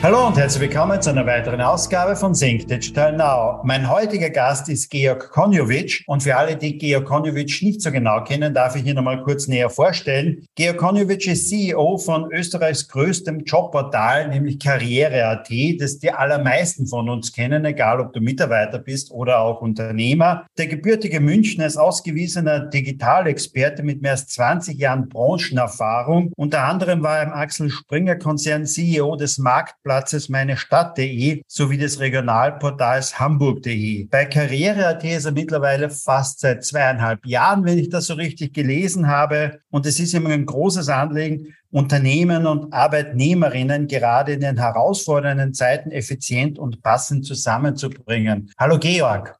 Hallo und herzlich willkommen zu einer weiteren Ausgabe von Sync Digital Now. Mein heutiger Gast ist Georg Konjovic und für alle, die Georg Konjovic nicht so genau kennen, darf ich ihn nochmal kurz näher vorstellen. Georg Konjovic ist CEO von Österreichs größtem Jobportal, nämlich Karriere.at, das die allermeisten von uns kennen, egal ob du Mitarbeiter bist oder auch Unternehmer. Der gebürtige Münchner ist ausgewiesener Digitalexperte mit mehr als 20 Jahren Branchenerfahrung. Unter anderem war er im Axel Springer Konzern CEO des Marktplatzes Platzes meinestadt.de sowie des Regionalportals hamburg.de. Bei Karriere.at ist er mittlerweile fast seit zweieinhalb Jahren, wenn ich das so richtig gelesen habe. Und es ist ihm ein großes Anliegen, Unternehmen und Arbeitnehmerinnen gerade in den herausfordernden Zeiten effizient und passend zusammenzubringen. Hallo Georg.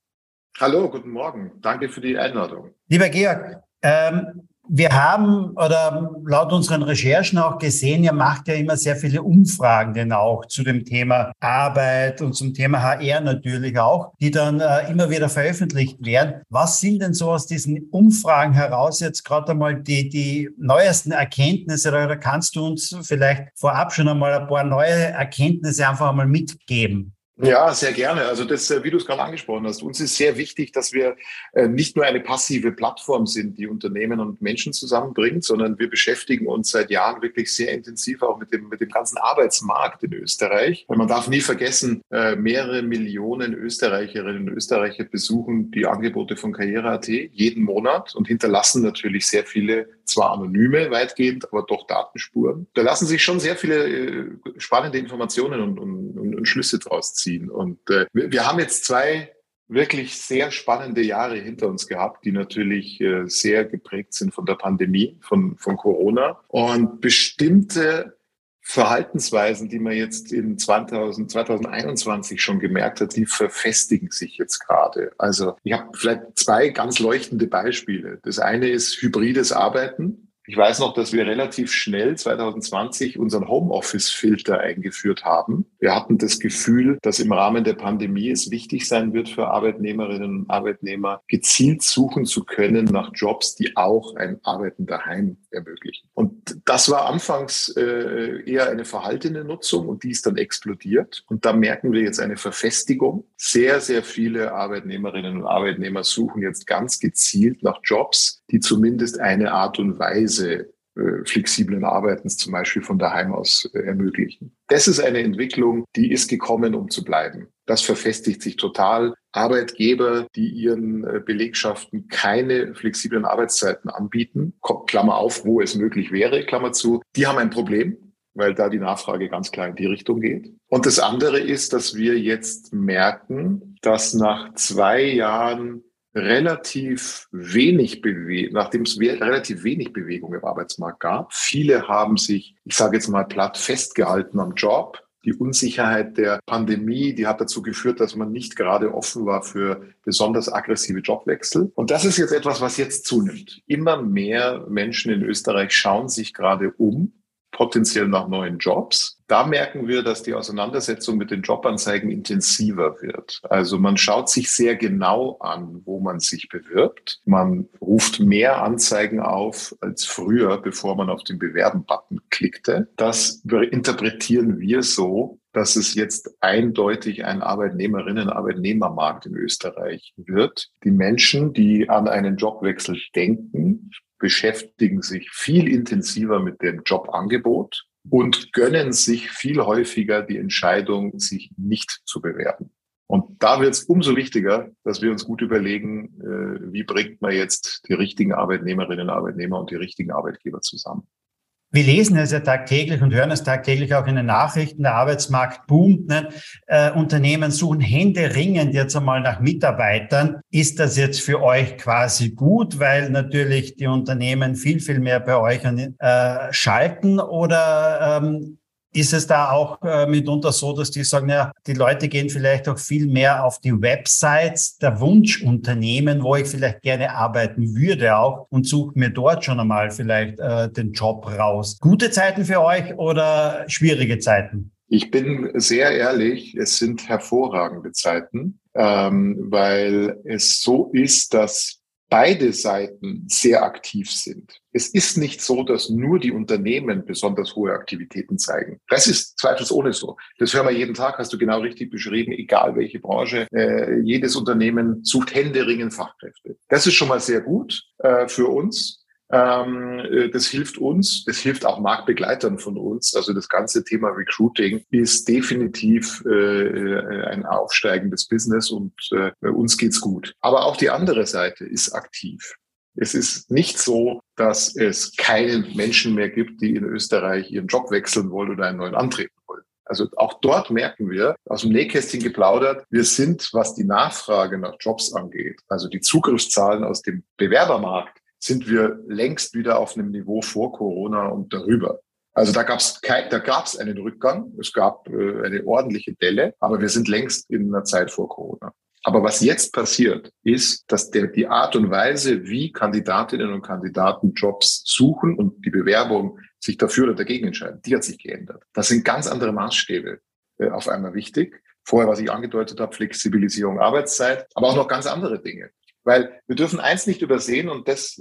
Hallo, guten Morgen. Danke für die Einladung. Lieber Georg, ähm, wir haben oder laut unseren Recherchen auch gesehen, ihr macht ja immer sehr viele Umfragen denn auch zu dem Thema Arbeit und zum Thema HR natürlich auch, die dann äh, immer wieder veröffentlicht werden. Was sind denn so aus diesen Umfragen heraus jetzt gerade einmal die, die neuesten Erkenntnisse oder kannst du uns vielleicht vorab schon einmal ein paar neue Erkenntnisse einfach einmal mitgeben? Ja, sehr gerne. Also das, äh, wie du es gerade angesprochen hast, uns ist sehr wichtig, dass wir äh, nicht nur eine passive Plattform sind, die Unternehmen und Menschen zusammenbringt, sondern wir beschäftigen uns seit Jahren wirklich sehr intensiv auch mit dem, mit dem ganzen Arbeitsmarkt in Österreich. Man darf nie vergessen, äh, mehrere Millionen Österreicherinnen und Österreicher besuchen die Angebote von Karriere.at jeden Monat und hinterlassen natürlich sehr viele zwar anonyme weitgehend, aber doch Datenspuren. Da lassen sich schon sehr viele spannende Informationen und, und, und Schlüsse draus ziehen. Und äh, wir, wir haben jetzt zwei wirklich sehr spannende Jahre hinter uns gehabt, die natürlich äh, sehr geprägt sind von der Pandemie, von, von Corona. Und bestimmte Verhaltensweisen, die man jetzt in 2000, 2021 schon gemerkt hat, die verfestigen sich jetzt gerade. Also ich habe vielleicht zwei ganz leuchtende Beispiele. Das eine ist hybrides Arbeiten. Ich weiß noch, dass wir relativ schnell 2020 unseren Homeoffice-Filter eingeführt haben. Wir hatten das Gefühl, dass im Rahmen der Pandemie es wichtig sein wird für Arbeitnehmerinnen und Arbeitnehmer, gezielt suchen zu können nach Jobs, die auch ein Arbeiten daheim ermöglichen. Und das war anfangs äh, eher eine verhaltene Nutzung und die ist dann explodiert. Und da merken wir jetzt eine Verfestigung. Sehr, sehr viele Arbeitnehmerinnen und Arbeitnehmer suchen jetzt ganz gezielt nach Jobs, die zumindest eine Art und Weise äh, flexiblen Arbeitens zum Beispiel von daheim aus äh, ermöglichen. Das ist eine Entwicklung, die ist gekommen, um zu bleiben. Das verfestigt sich total. Arbeitgeber, die ihren äh, Belegschaften keine flexiblen Arbeitszeiten anbieten, Klammer auf, wo es möglich wäre, Klammer zu, die haben ein Problem, weil da die Nachfrage ganz klar in die Richtung geht. Und das andere ist, dass wir jetzt merken, dass nach zwei Jahren relativ wenig Bewegung, nachdem es relativ wenig Bewegung im Arbeitsmarkt gab. Viele haben sich, ich sage jetzt mal platt, festgehalten am Job. Die Unsicherheit der Pandemie, die hat dazu geführt, dass man nicht gerade offen war für besonders aggressive Jobwechsel. Und das ist jetzt etwas, was jetzt zunimmt. Immer mehr Menschen in Österreich schauen sich gerade um potenziell nach neuen Jobs. Da merken wir, dass die Auseinandersetzung mit den Jobanzeigen intensiver wird. Also man schaut sich sehr genau an, wo man sich bewirbt. Man ruft mehr Anzeigen auf als früher, bevor man auf den Bewerben-Button klickte. Das interpretieren wir so, dass es jetzt eindeutig ein Arbeitnehmerinnen-Arbeitnehmermarkt in Österreich wird. Die Menschen, die an einen Jobwechsel denken, beschäftigen sich viel intensiver mit dem Jobangebot und gönnen sich viel häufiger die Entscheidung, sich nicht zu bewerben. Und da wird es umso wichtiger, dass wir uns gut überlegen, äh, wie bringt man jetzt die richtigen Arbeitnehmerinnen und Arbeitnehmer und die richtigen Arbeitgeber zusammen. Wir lesen es ja tagtäglich und hören es tagtäglich auch in den Nachrichten. Der Arbeitsmarkt boomt. Ne? Äh, Unternehmen suchen händeringend jetzt einmal nach Mitarbeitern. Ist das jetzt für euch quasi gut, weil natürlich die Unternehmen viel, viel mehr bei euch äh, schalten? Oder ähm, ist es da auch äh, mitunter so, dass die sagen, ja, die Leute gehen vielleicht auch viel mehr auf die Websites der Wunschunternehmen, wo ich vielleicht gerne arbeiten würde auch und suche mir dort schon einmal vielleicht äh, den Job raus. Gute Zeiten für euch oder schwierige Zeiten? Ich bin sehr ehrlich, es sind hervorragende Zeiten, ähm, weil es so ist, dass beide Seiten sehr aktiv sind. Es ist nicht so, dass nur die Unternehmen besonders hohe Aktivitäten zeigen. Das ist zweifelsohne so. Das hören wir jeden Tag, hast du genau richtig beschrieben, egal welche Branche. Äh, jedes Unternehmen sucht händeringend Fachkräfte. Das ist schon mal sehr gut äh, für uns. Ähm, äh, das hilft uns, das hilft auch Marktbegleitern von uns. Also das ganze Thema Recruiting ist definitiv äh, äh ein aufsteigendes Business und uns geht's gut. Aber auch die andere Seite ist aktiv. Es ist nicht so, dass es keinen Menschen mehr gibt, die in Österreich ihren Job wechseln wollen oder einen neuen antreten wollen. Also auch dort merken wir, aus dem Nähkästchen geplaudert, wir sind, was die Nachfrage nach Jobs angeht, also die Zugriffszahlen aus dem Bewerbermarkt, sind wir längst wieder auf einem Niveau vor Corona und darüber. Also da gab es da gab's einen Rückgang, es gab äh, eine ordentliche Delle, aber wir sind längst in einer Zeit vor Corona. Aber was jetzt passiert, ist, dass der, die Art und Weise, wie Kandidatinnen und Kandidaten Jobs suchen und die Bewerbung sich dafür oder dagegen entscheiden, die hat sich geändert. Das sind ganz andere Maßstäbe äh, auf einmal wichtig. Vorher, was ich angedeutet habe, Flexibilisierung Arbeitszeit, aber auch noch ganz andere Dinge. Weil wir dürfen eins nicht übersehen, und das,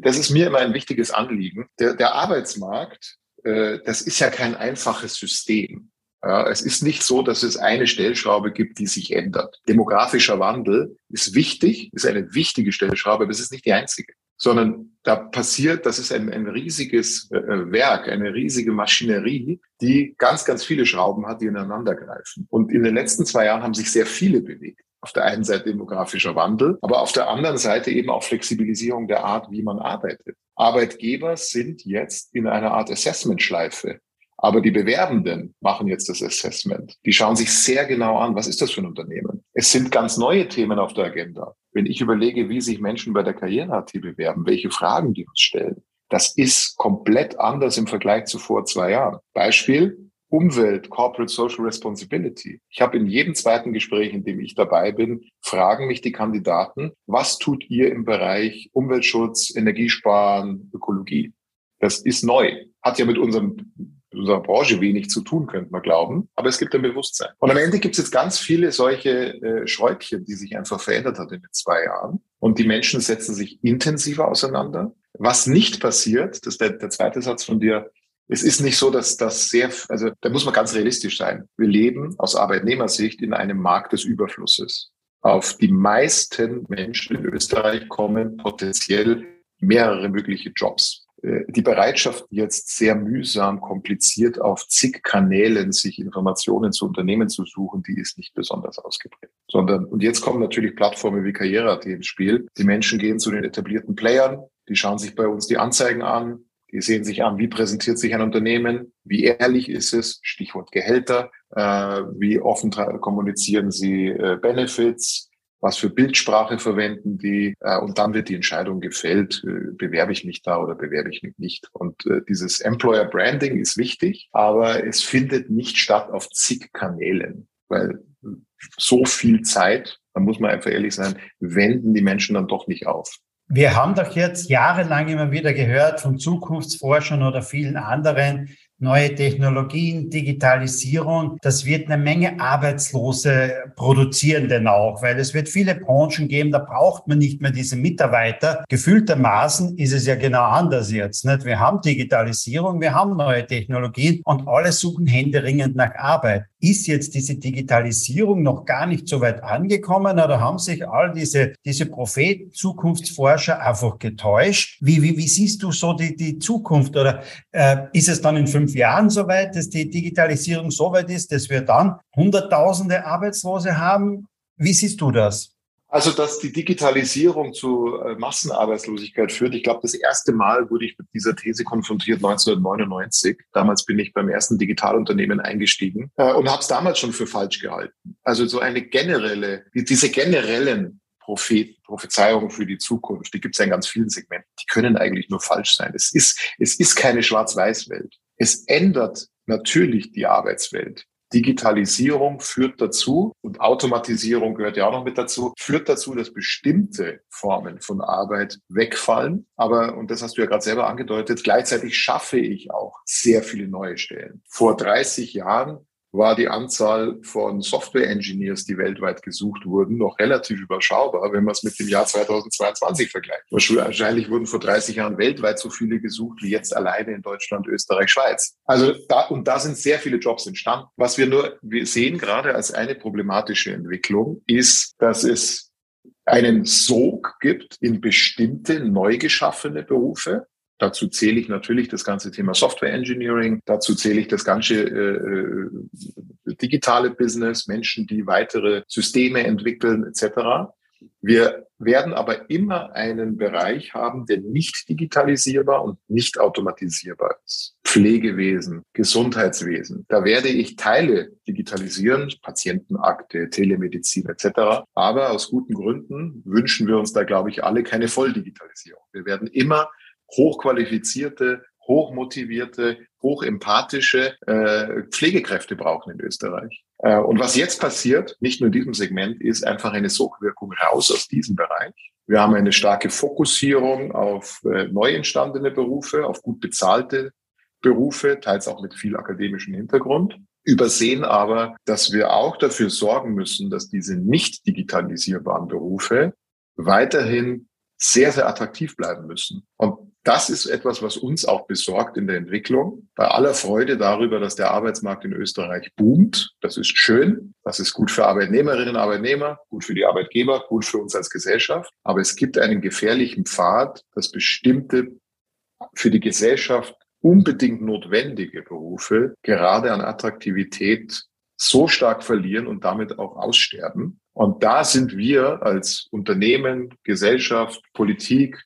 das ist mir immer ein wichtiges Anliegen. Der, der Arbeitsmarkt, äh, das ist ja kein einfaches System. Ja, es ist nicht so, dass es eine Stellschraube gibt, die sich ändert. Demografischer Wandel ist wichtig, ist eine wichtige Stellschraube, aber es ist nicht die einzige. Sondern da passiert, das ist ein, ein riesiges äh, Werk, eine riesige Maschinerie, die ganz, ganz viele Schrauben hat, die ineinander greifen. Und in den letzten zwei Jahren haben sich sehr viele bewegt auf der einen Seite demografischer Wandel, aber auf der anderen Seite eben auch Flexibilisierung der Art, wie man arbeitet. Arbeitgeber sind jetzt in einer Art Assessment-Schleife. Aber die Bewerbenden machen jetzt das Assessment. Die schauen sich sehr genau an, was ist das für ein Unternehmen. Es sind ganz neue Themen auf der Agenda. Wenn ich überlege, wie sich Menschen bei der Karriere-AT bewerben, welche Fragen die uns stellen, das ist komplett anders im Vergleich zu vor zwei Jahren. Beispiel, Umwelt, Corporate Social Responsibility. Ich habe in jedem zweiten Gespräch, in dem ich dabei bin, fragen mich die Kandidaten, was tut ihr im Bereich Umweltschutz, Energiesparen, Ökologie? Das ist neu. Hat ja mit unserem unserer Branche wenig zu tun, könnte man glauben. Aber es gibt ein Bewusstsein. Und am Ende gibt es jetzt ganz viele solche äh, Schräubchen, die sich einfach verändert hat in den zwei Jahren. Und die Menschen setzen sich intensiver auseinander. Was nicht passiert, das ist der, der zweite Satz von dir, es ist nicht so, dass das sehr, also da muss man ganz realistisch sein. Wir leben aus Arbeitnehmersicht in einem Markt des Überflusses. Auf die meisten Menschen in Österreich kommen potenziell mehrere mögliche Jobs. Äh, die Bereitschaft, jetzt sehr mühsam, kompliziert auf zig Kanälen sich Informationen zu Unternehmen zu suchen, die ist nicht besonders ausgeprägt. Sondern, und jetzt kommen natürlich Plattformen wie Karriere.at ins Spiel. Die Menschen gehen zu den etablierten Playern, die schauen sich bei uns die Anzeigen an, die sehen sich an, wie präsentiert sich ein Unternehmen, wie ehrlich ist es, Stichwort Gehälter, äh, wie offen kommunizieren sie äh, Benefits, was für Bildsprache verwenden die äh, und dann wird die Entscheidung gefällt, äh, bewerbe ich mich da oder bewerbe ich mich nicht. Und äh, dieses Employer Branding ist wichtig, aber es findet nicht statt auf zig Kanälen, weil so viel Zeit, da muss man einfach ehrlich sein, wenden die Menschen dann doch nicht auf. Wir haben doch jetzt jahrelang immer wieder gehört von Zukunftsforschern oder vielen anderen, neue Technologien, Digitalisierung, das wird eine Menge Arbeitslose produzieren denn auch, weil es wird viele Branchen geben, da braucht man nicht mehr diese Mitarbeiter. Gefühltermaßen ist es ja genau anders jetzt. Nicht? Wir haben Digitalisierung, wir haben neue Technologien und alle suchen händeringend nach Arbeit. Ist jetzt diese Digitalisierung noch gar nicht so weit angekommen oder haben sich all diese, diese Propheten, Zukunftsforscher einfach getäuscht? Wie, wie, wie siehst du so die, die Zukunft oder äh, ist es dann in fünf fünf Jahren so weit, dass die Digitalisierung so weit ist, dass wir dann Hunderttausende Arbeitslose haben? Wie siehst du das? Also, dass die Digitalisierung zu äh, Massenarbeitslosigkeit führt. Ich glaube, das erste Mal wurde ich mit dieser These konfrontiert 1999. Damals bin ich beim ersten Digitalunternehmen eingestiegen äh, und habe es damals schon für falsch gehalten. Also so eine generelle, diese generellen Prophet, Prophezeiungen für die Zukunft, die gibt es ja in ganz vielen Segmenten, die können eigentlich nur falsch sein. Es ist, es ist keine Schwarz-Weiß-Welt. Es ändert natürlich die Arbeitswelt. Digitalisierung führt dazu und Automatisierung gehört ja auch noch mit dazu, führt dazu, dass bestimmte Formen von Arbeit wegfallen. Aber, und das hast du ja gerade selber angedeutet, gleichzeitig schaffe ich auch sehr viele neue Stellen. Vor 30 Jahren war die Anzahl von Software-Engineers, die weltweit gesucht wurden, noch relativ überschaubar, wenn man es mit dem Jahr 2022 vergleicht. Wahrscheinlich wurden vor 30 Jahren weltweit so viele gesucht wie jetzt alleine in Deutschland, Österreich, Schweiz. Also da, und da sind sehr viele Jobs entstanden. Was wir nur wir sehen gerade als eine problematische Entwicklung ist, dass es einen Sog gibt in bestimmte neu geschaffene Berufe, Dazu zähle ich natürlich das ganze Thema Software Engineering. Dazu zähle ich das ganze äh, äh, digitale Business, Menschen, die weitere Systeme entwickeln etc. Wir werden aber immer einen Bereich haben, der nicht digitalisierbar und nicht automatisierbar ist. Pflegewesen, Gesundheitswesen. Da werde ich Teile digitalisieren, Patientenakte, Telemedizin etc. Aber aus guten Gründen wünschen wir uns da, glaube ich, alle keine Volldigitalisierung. Wir werden immer hochqualifizierte, hochmotivierte, hochempathische äh, Pflegekräfte brauchen in Österreich. Äh, und was jetzt passiert, nicht nur in diesem Segment, ist einfach eine Sogwirkung raus aus diesem Bereich. Wir haben eine starke Fokussierung auf äh, neu entstandene Berufe, auf gut bezahlte Berufe, teils auch mit viel akademischem Hintergrund übersehen aber, dass wir auch dafür sorgen müssen, dass diese nicht digitalisierbaren Berufe weiterhin sehr, sehr attraktiv bleiben müssen. Und das ist etwas, was uns auch besorgt in der Entwicklung. Bei aller Freude darüber, dass der Arbeitsmarkt in Österreich boomt. Das ist schön. Das ist gut für Arbeitnehmerinnen und Arbeitnehmer, gut für die Arbeitgeber, gut für uns als Gesellschaft. Aber es gibt einen gefährlichen Pfad, dass bestimmte für die Gesellschaft unbedingt notwendige Berufe gerade an Attraktivität so stark verlieren und damit auch aussterben. Und da sind wir als Unternehmen, Gesellschaft, Politik,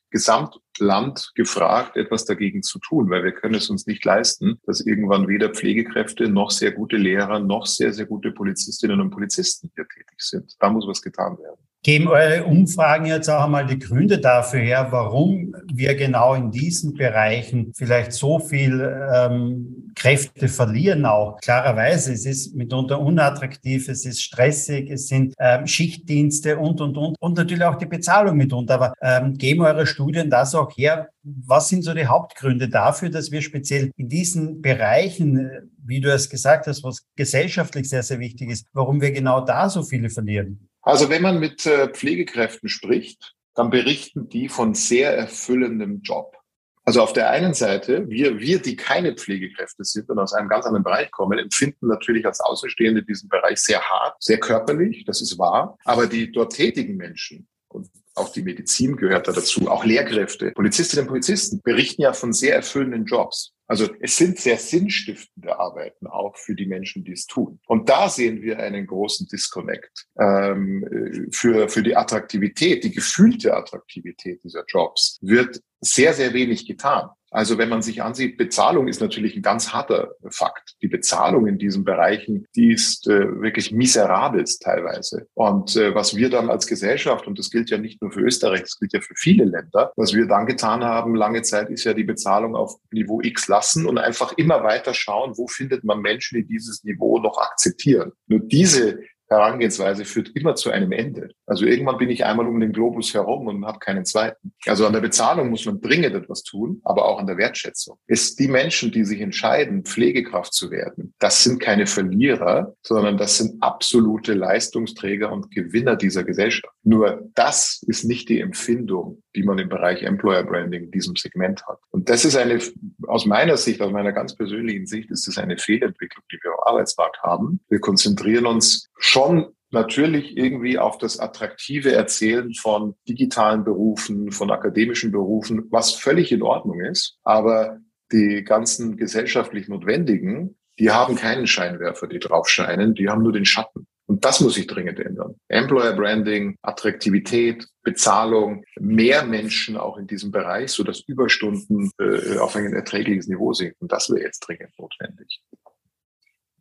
Gesamtland gefragt, etwas dagegen zu tun, weil wir können es uns nicht leisten, dass irgendwann weder Pflegekräfte noch sehr gute Lehrer noch sehr, sehr gute Polizistinnen und Polizisten hier tätig sind. Da muss was getan werden. Geben eure Umfragen jetzt auch einmal die Gründe dafür her, warum wir genau in diesen Bereichen vielleicht so viel ähm, Kräfte verlieren auch. Klarerweise, es ist mitunter unattraktiv, es ist stressig, es sind ähm, Schichtdienste und, und, und. Und natürlich auch die Bezahlung mitunter. Aber ähm, geben eure Studien das auch her? Was sind so die Hauptgründe dafür, dass wir speziell in diesen Bereichen, wie du es gesagt hast, was gesellschaftlich sehr, sehr wichtig ist, warum wir genau da so viele verlieren? Also wenn man mit äh, Pflegekräften spricht, dann berichten die von sehr erfüllendem Job. Also auf der einen Seite, wir, wir, die keine Pflegekräfte sind und aus einem ganz anderen Bereich kommen, empfinden natürlich als Außenstehende diesen Bereich sehr hart, sehr körperlich, das ist wahr. Aber die dort tätigen Menschen, und auch die Medizin gehört da dazu, auch Lehrkräfte, Polizistinnen und Polizisten berichten ja von sehr erfüllenden Jobs. Also es sind sehr sinnstiftende Arbeiten auch für die Menschen, die es tun. Und da sehen wir einen großen Disconnect ähm, für, für die Attraktivität, die gefühlte Attraktivität dieser Jobs wird sehr, sehr wenig getan. Also wenn man sich ansieht, Bezahlung ist natürlich ein ganz harter Fakt. Die Bezahlung in diesen Bereichen, die ist äh, wirklich miserabel teilweise. Und äh, was wir dann als Gesellschaft, und das gilt ja nicht nur für Österreich, das gilt ja für viele Länder, was wir dann getan haben, lange Zeit, ist ja die Bezahlung auf Niveau X lassen und einfach immer weiter schauen, wo findet man Menschen, die dieses Niveau noch akzeptieren. Nur diese Herangehensweise führt immer zu einem Ende. Also irgendwann bin ich einmal um den Globus herum und habe keinen zweiten. Also an der Bezahlung muss man dringend etwas tun, aber auch an der Wertschätzung. Es die Menschen, die sich entscheiden, Pflegekraft zu werden, das sind keine Verlierer, sondern das sind absolute Leistungsträger und Gewinner dieser Gesellschaft. Nur das ist nicht die Empfindung, die man im Bereich Employer Branding in diesem Segment hat. Und das ist eine, aus meiner Sicht, aus meiner ganz persönlichen Sicht, ist das eine Fehlentwicklung, die wir am Arbeitsmarkt haben. Wir konzentrieren uns schon natürlich irgendwie auf das attraktive Erzählen von digitalen Berufen, von akademischen Berufen, was völlig in Ordnung ist. Aber die ganzen gesellschaftlich Notwendigen, die haben keinen Scheinwerfer, die drauf scheinen, die haben nur den Schatten. Und das muss sich dringend ändern. Employer Branding, Attraktivität, Bezahlung, mehr Menschen auch in diesem Bereich, so dass Überstunden äh, auf ein erträgliches Niveau sinken. Das wäre jetzt dringend notwendig.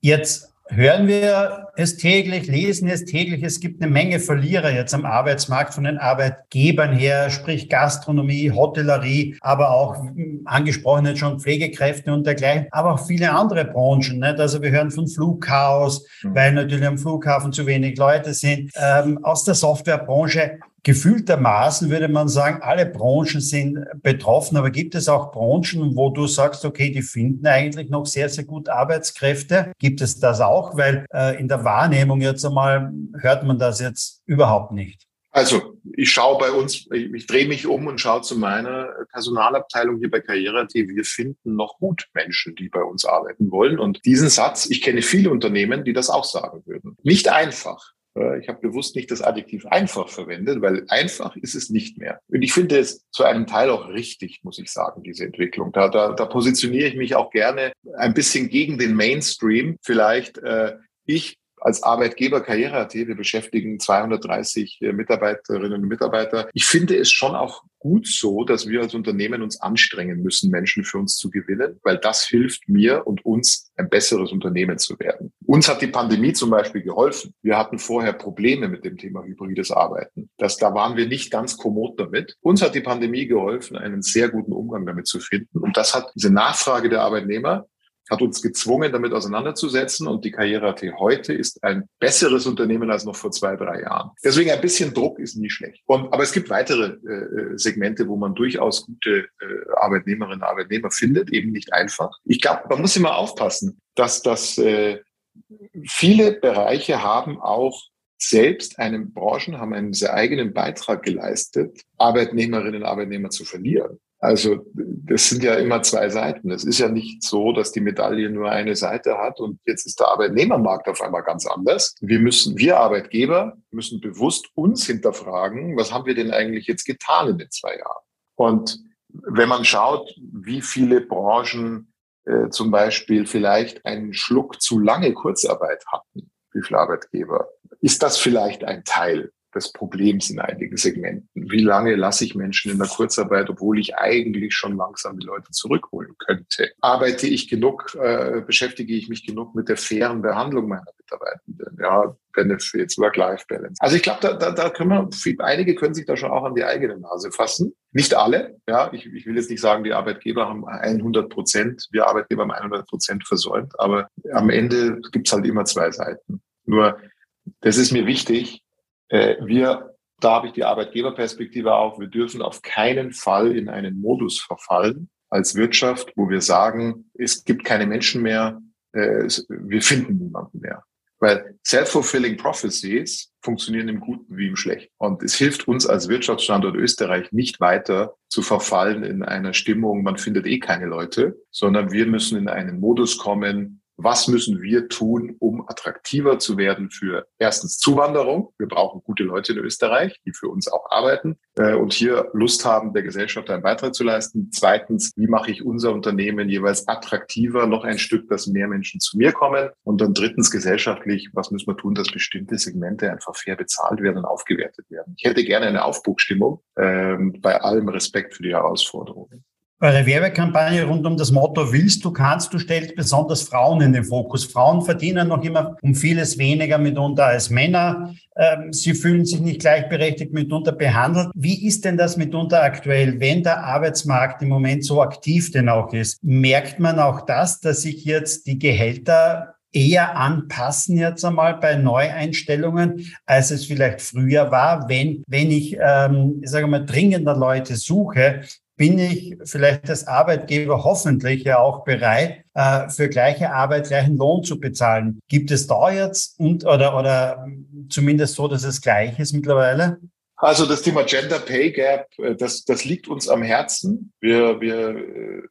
Jetzt hören wir es täglich, lesen es täglich. Es gibt eine Menge Verlierer jetzt am Arbeitsmarkt von den Arbeitgebern her, sprich Gastronomie, Hotellerie, aber auch hm, angesprochen jetzt schon Pflegekräfte und dergleichen, aber auch viele andere Branchen. Nicht? Also wir hören von Flugchaos, mhm. weil natürlich am Flughafen zu wenig Leute sind. Ähm, aus der Softwarebranche gefühltermaßen würde man sagen, alle Branchen sind betroffen, aber gibt es auch Branchen, wo du sagst, okay, die finden eigentlich noch sehr, sehr gut Arbeitskräfte? Gibt es das auch? Weil äh, in der Wahrnehmung jetzt einmal hört man das jetzt überhaupt nicht. Also ich schaue bei uns, ich, ich drehe mich um und schaue zu meiner Personalabteilung hier bei Karriere.at. Wir finden noch gut Menschen, die bei uns arbeiten wollen. Und diesen Satz, ich kenne viele Unternehmen, die das auch sagen würden. Nicht einfach. Äh, ich habe bewusst nicht das Adjektiv einfach verwendet, weil einfach ist es nicht mehr. Und ich finde es zu einem Teil auch richtig, muss ich sagen, diese Entwicklung. Da, da, da positioniere ich mich auch gerne ein bisschen gegen den Mainstream. Vielleicht äh, ich als Arbeitgeber Karriere.at, wir beschäftigen 230 äh, Mitarbeiterinnen und Mitarbeiter. Ich finde es schon auch gut so, dass wir als Unternehmen uns anstrengen müssen, Menschen für uns zu gewinnen, weil das hilft mir und uns, ein besseres Unternehmen zu werden. Uns hat die Pandemie zum Beispiel geholfen. Wir hatten vorher Probleme mit dem Thema hybrides Arbeiten. Das, da waren wir nicht ganz kommod damit. Uns hat die Pandemie geholfen, einen sehr guten Umgang damit zu finden. Und das hat diese Nachfrage der Arbeitnehmer hat uns gezwungen, damit auseinanderzusetzen. Und die Karriere.at heute ist ein besseres Unternehmen als noch vor zwei, drei Jahren. Deswegen ein bisschen Druck ist nie schlecht. Und, aber es gibt weitere äh, Segmente, wo man durchaus gute äh, Arbeitnehmerinnen und Arbeitnehmer findet, eben nicht einfach. Ich glaube, man muss immer aufpassen, dass das äh, viele Bereiche haben auch selbst einen Branchen haben einen sehr eigenen Beitrag geleistet, Arbeitnehmerinnen und Arbeitnehmer zu verlieren. Also das sind ja immer zwei Seiten. Es ist ja nicht so, dass die Medaille nur eine Seite hat und jetzt ist der Arbeitnehmermarkt auf einmal ganz anders. Wir müssen, wir Arbeitgeber müssen bewusst uns hinterfragen, was haben wir denn eigentlich jetzt getan in den zwei Jahren? Und wenn man schaut, wie viele Branchen äh, zum Beispiel vielleicht einen Schluck zu lange Kurzarbeit hatten, wie viele Arbeitgeber, ist das vielleicht ein Teil des Problems in einigen Segmenten. Wie lange lasse ich Menschen in der Kurzarbeit, obwohl ich eigentlich schon langsam die Leute zurückholen könnte? Arbeite ich genug, äh, beschäftige ich mich genug mit der fairen Behandlung meiner Mitarbeitenden? Ja, Benefits, Work-Life-Balance. Also ich glaube, da, da, da können wir, einige können sich da schon auch an die eigene Nase fassen. Nicht alle, ja. Ich, ich will jetzt nicht sagen, die Arbeitgeber haben 100 Prozent, wir Arbeitgeber haben 100 Prozent versäumt, aber am Ende gibt's halt immer zwei Seiten. Nur, das ist mir wichtig, wir, da habe ich die Arbeitgeberperspektive auch, wir dürfen auf keinen Fall in einen Modus verfallen als Wirtschaft, wo wir sagen, es gibt keine Menschen mehr, äh, wir finden niemanden mehr. Weil self-fulfilling prophecies funktionieren im Guten wie im Schlechten. Und es hilft uns als Wirtschaftsstandort Österreich nicht weiter zu verfallen in einer Stimmung, man findet eh keine Leute, sondern wir müssen in einen Modus kommen, was müssen wir tun, um attraktiver zu werden für erstens Zuwanderung. Wir brauchen gute Leute in Österreich, die für uns auch arbeiten äh, und hier Lust haben, der Gesellschaft einen Beitrag zu leisten. Zweitens, wie mache ich unser Unternehmen jeweils attraktiver, noch ein Stück, dass mehr Menschen zu mir kommen. Und dann drittens, gesellschaftlich, was müssen wir tun, dass bestimmte Segmente einfach fair bezahlt werden und aufgewertet werden. Ich hätte gerne eine Aufbruchstimmung ähm, bei allem Respekt für die Herausforderungen. Eure Werbekampagne rund um das Motto Willst du, kannst du stellt besonders Frauen in den Fokus. Frauen verdienen noch immer um vieles weniger mitunter als Männer. Ähm, sie fühlen sich nicht gleichberechtigt mitunter behandelt. Wie ist denn das mitunter aktuell, wenn der Arbeitsmarkt im Moment so aktiv denn auch ist? Merkt man auch das, dass sich jetzt die Gehälter eher anpassen jetzt einmal bei Neueinstellungen, als es vielleicht früher war, wenn, wenn ich, ähm, ich sage mal, dringender Leute suche, bin ich vielleicht als Arbeitgeber hoffentlich ja auch bereit, äh, für gleiche Arbeit gleichen Lohn zu bezahlen. Gibt es da jetzt und oder oder zumindest so, dass es gleich ist mittlerweile? Also das Thema Gender Pay Gap, äh, das, das liegt uns am Herzen. Wir, wir, äh,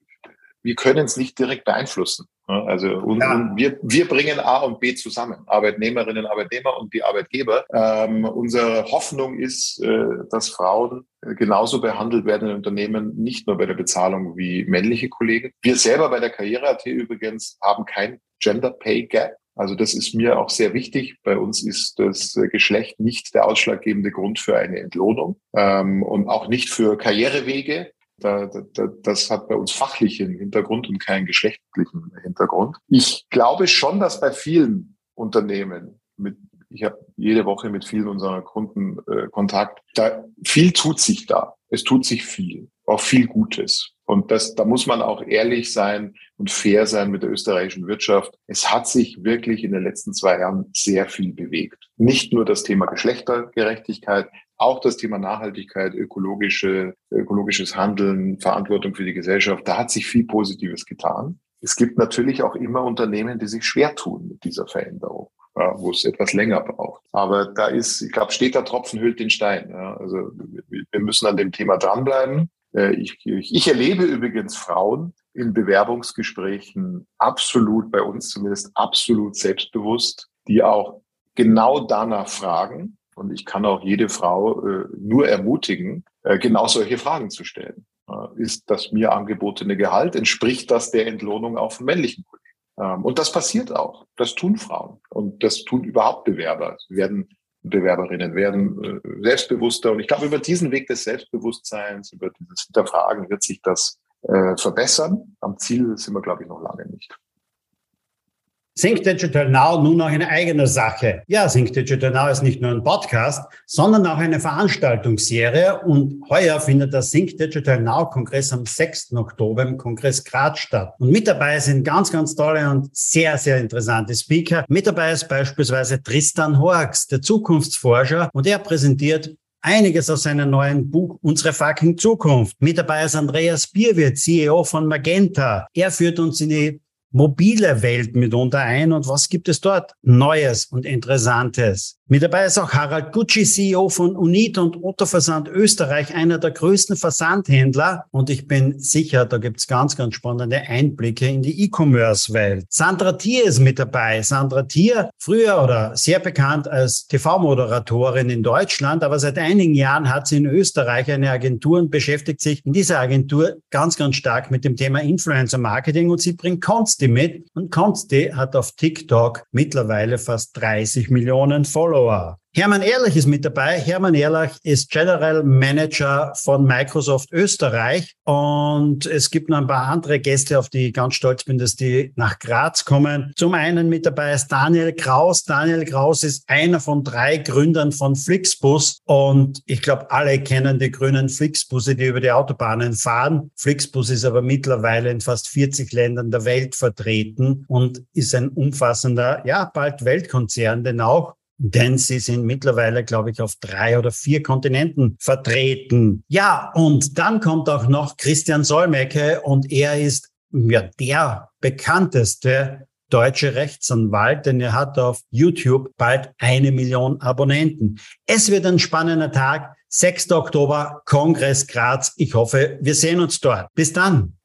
wir können es nicht direkt beeinflussen. Also und, ja. und wir, wir bringen A und B zusammen, Arbeitnehmerinnen, Arbeitnehmer und die Arbeitgeber. Ähm, unsere Hoffnung ist, äh, dass Frauen äh, genauso behandelt werden in Unternehmen, nicht nur bei der Bezahlung wie männliche Kollegen. Wir selber bei der Karriere.at übrigens haben kein Gender Pay Gap. Also das ist mir auch sehr wichtig. Bei uns ist das Geschlecht nicht der ausschlaggebende Grund für eine Entlohnung ähm, und auch nicht für Karrierewege. Da, da, das hat bei uns fachlichen Hintergrund und keinen geschlechtlichen Hintergrund. Ich glaube schon, dass bei vielen Unternehmen, mit, ich habe jede Woche mit vielen unserer Kunden äh, Kontakt, da viel tut sich da. Es tut sich viel, auch viel Gutes. Und das, da muss man auch ehrlich sein und fair sein mit der österreichischen Wirtschaft. Es hat sich wirklich in den letzten zwei Jahren sehr viel bewegt. Nicht nur das Thema Geschlechtergerechtigkeit, auch das Thema Nachhaltigkeit, ökologische, ökologisches Handeln, Verantwortung für die Gesellschaft. Da hat sich viel Positives getan. Es gibt natürlich auch immer Unternehmen, die sich schwer tun mit dieser Veränderung. Ja, wo es etwas länger braucht. Aber da ist, ich glaube, steter Tropfen hüllt den Stein. Ja. Also wir müssen an dem Thema dranbleiben. Äh, ich, ich, ich erlebe übrigens Frauen in Bewerbungsgesprächen absolut, bei uns zumindest absolut selbstbewusst, die auch genau danach fragen. Und ich kann auch jede Frau äh, nur ermutigen, äh, genau solche Fragen zu stellen. Äh, ist das mir angebotene Gehalt? Entspricht das der Entlohnung auch von männlichen Kollegen? Ähm, und das passiert auch. Das tun Frauen. Und das tun überhaupt Bewerber. Sie werden Bewerberinnen werden äh, selbstbewusster. Und ich glaube, über diesen Weg des Selbstbewusstseins, über dieses Hinterfragen wird sich das äh, verbessern. Am Ziel sind wir, glaube ich, noch lange nicht. Think Digital Now nun auch eine eigene Sache. Ja, Think Digital Now ist nicht nur ein Podcast, sondern auch eine Veranstaltungsserie. Und heuer findet der Think Digital Now Kongress am 6. Oktober im Kongress Graz statt. Und mit dabei sind ganz, ganz tolle und sehr, sehr interessante Speaker. Mit dabei ist beispielsweise Tristan Horks, der Zukunftsforscher, und er präsentiert einiges aus seinem neuen Buch Unsere fucking Zukunft. Mit dabei ist Andreas Bierwirt, CEO von Magenta. Er führt uns in die mobile Welt mitunter ein und was gibt es dort Neues und Interessantes? Mit dabei ist auch Harald Gucci, CEO von Unit und Otto Versand Österreich, einer der größten Versandhändler. Und ich bin sicher, da gibt's ganz, ganz spannende Einblicke in die E-Commerce-Welt. Sandra Thier ist mit dabei. Sandra Thier, früher oder sehr bekannt als TV-Moderatorin in Deutschland, aber seit einigen Jahren hat sie in Österreich eine Agentur und beschäftigt sich in dieser Agentur ganz, ganz stark mit dem Thema Influencer-Marketing und sie bringt Consti mit. Und Consti hat auf TikTok mittlerweile fast 30 Millionen Follower. Hermann Ehrlich ist mit dabei. Hermann Ehrlich ist General Manager von Microsoft Österreich. Und es gibt noch ein paar andere Gäste, auf die ich ganz stolz bin, dass die nach Graz kommen. Zum einen mit dabei ist Daniel Kraus. Daniel Kraus ist einer von drei Gründern von Flixbus. Und ich glaube, alle kennen die grünen Flixbusse, die über die Autobahnen fahren. Flixbus ist aber mittlerweile in fast 40 Ländern der Welt vertreten und ist ein umfassender, ja, bald Weltkonzern, denn auch denn sie sind mittlerweile, glaube ich, auf drei oder vier Kontinenten vertreten. Ja, und dann kommt auch noch Christian Solmecke und er ist ja der bekannteste deutsche Rechtsanwalt, denn er hat auf YouTube bald eine Million Abonnenten. Es wird ein spannender Tag. 6. Oktober, Kongress Graz. Ich hoffe, wir sehen uns dort. Bis dann.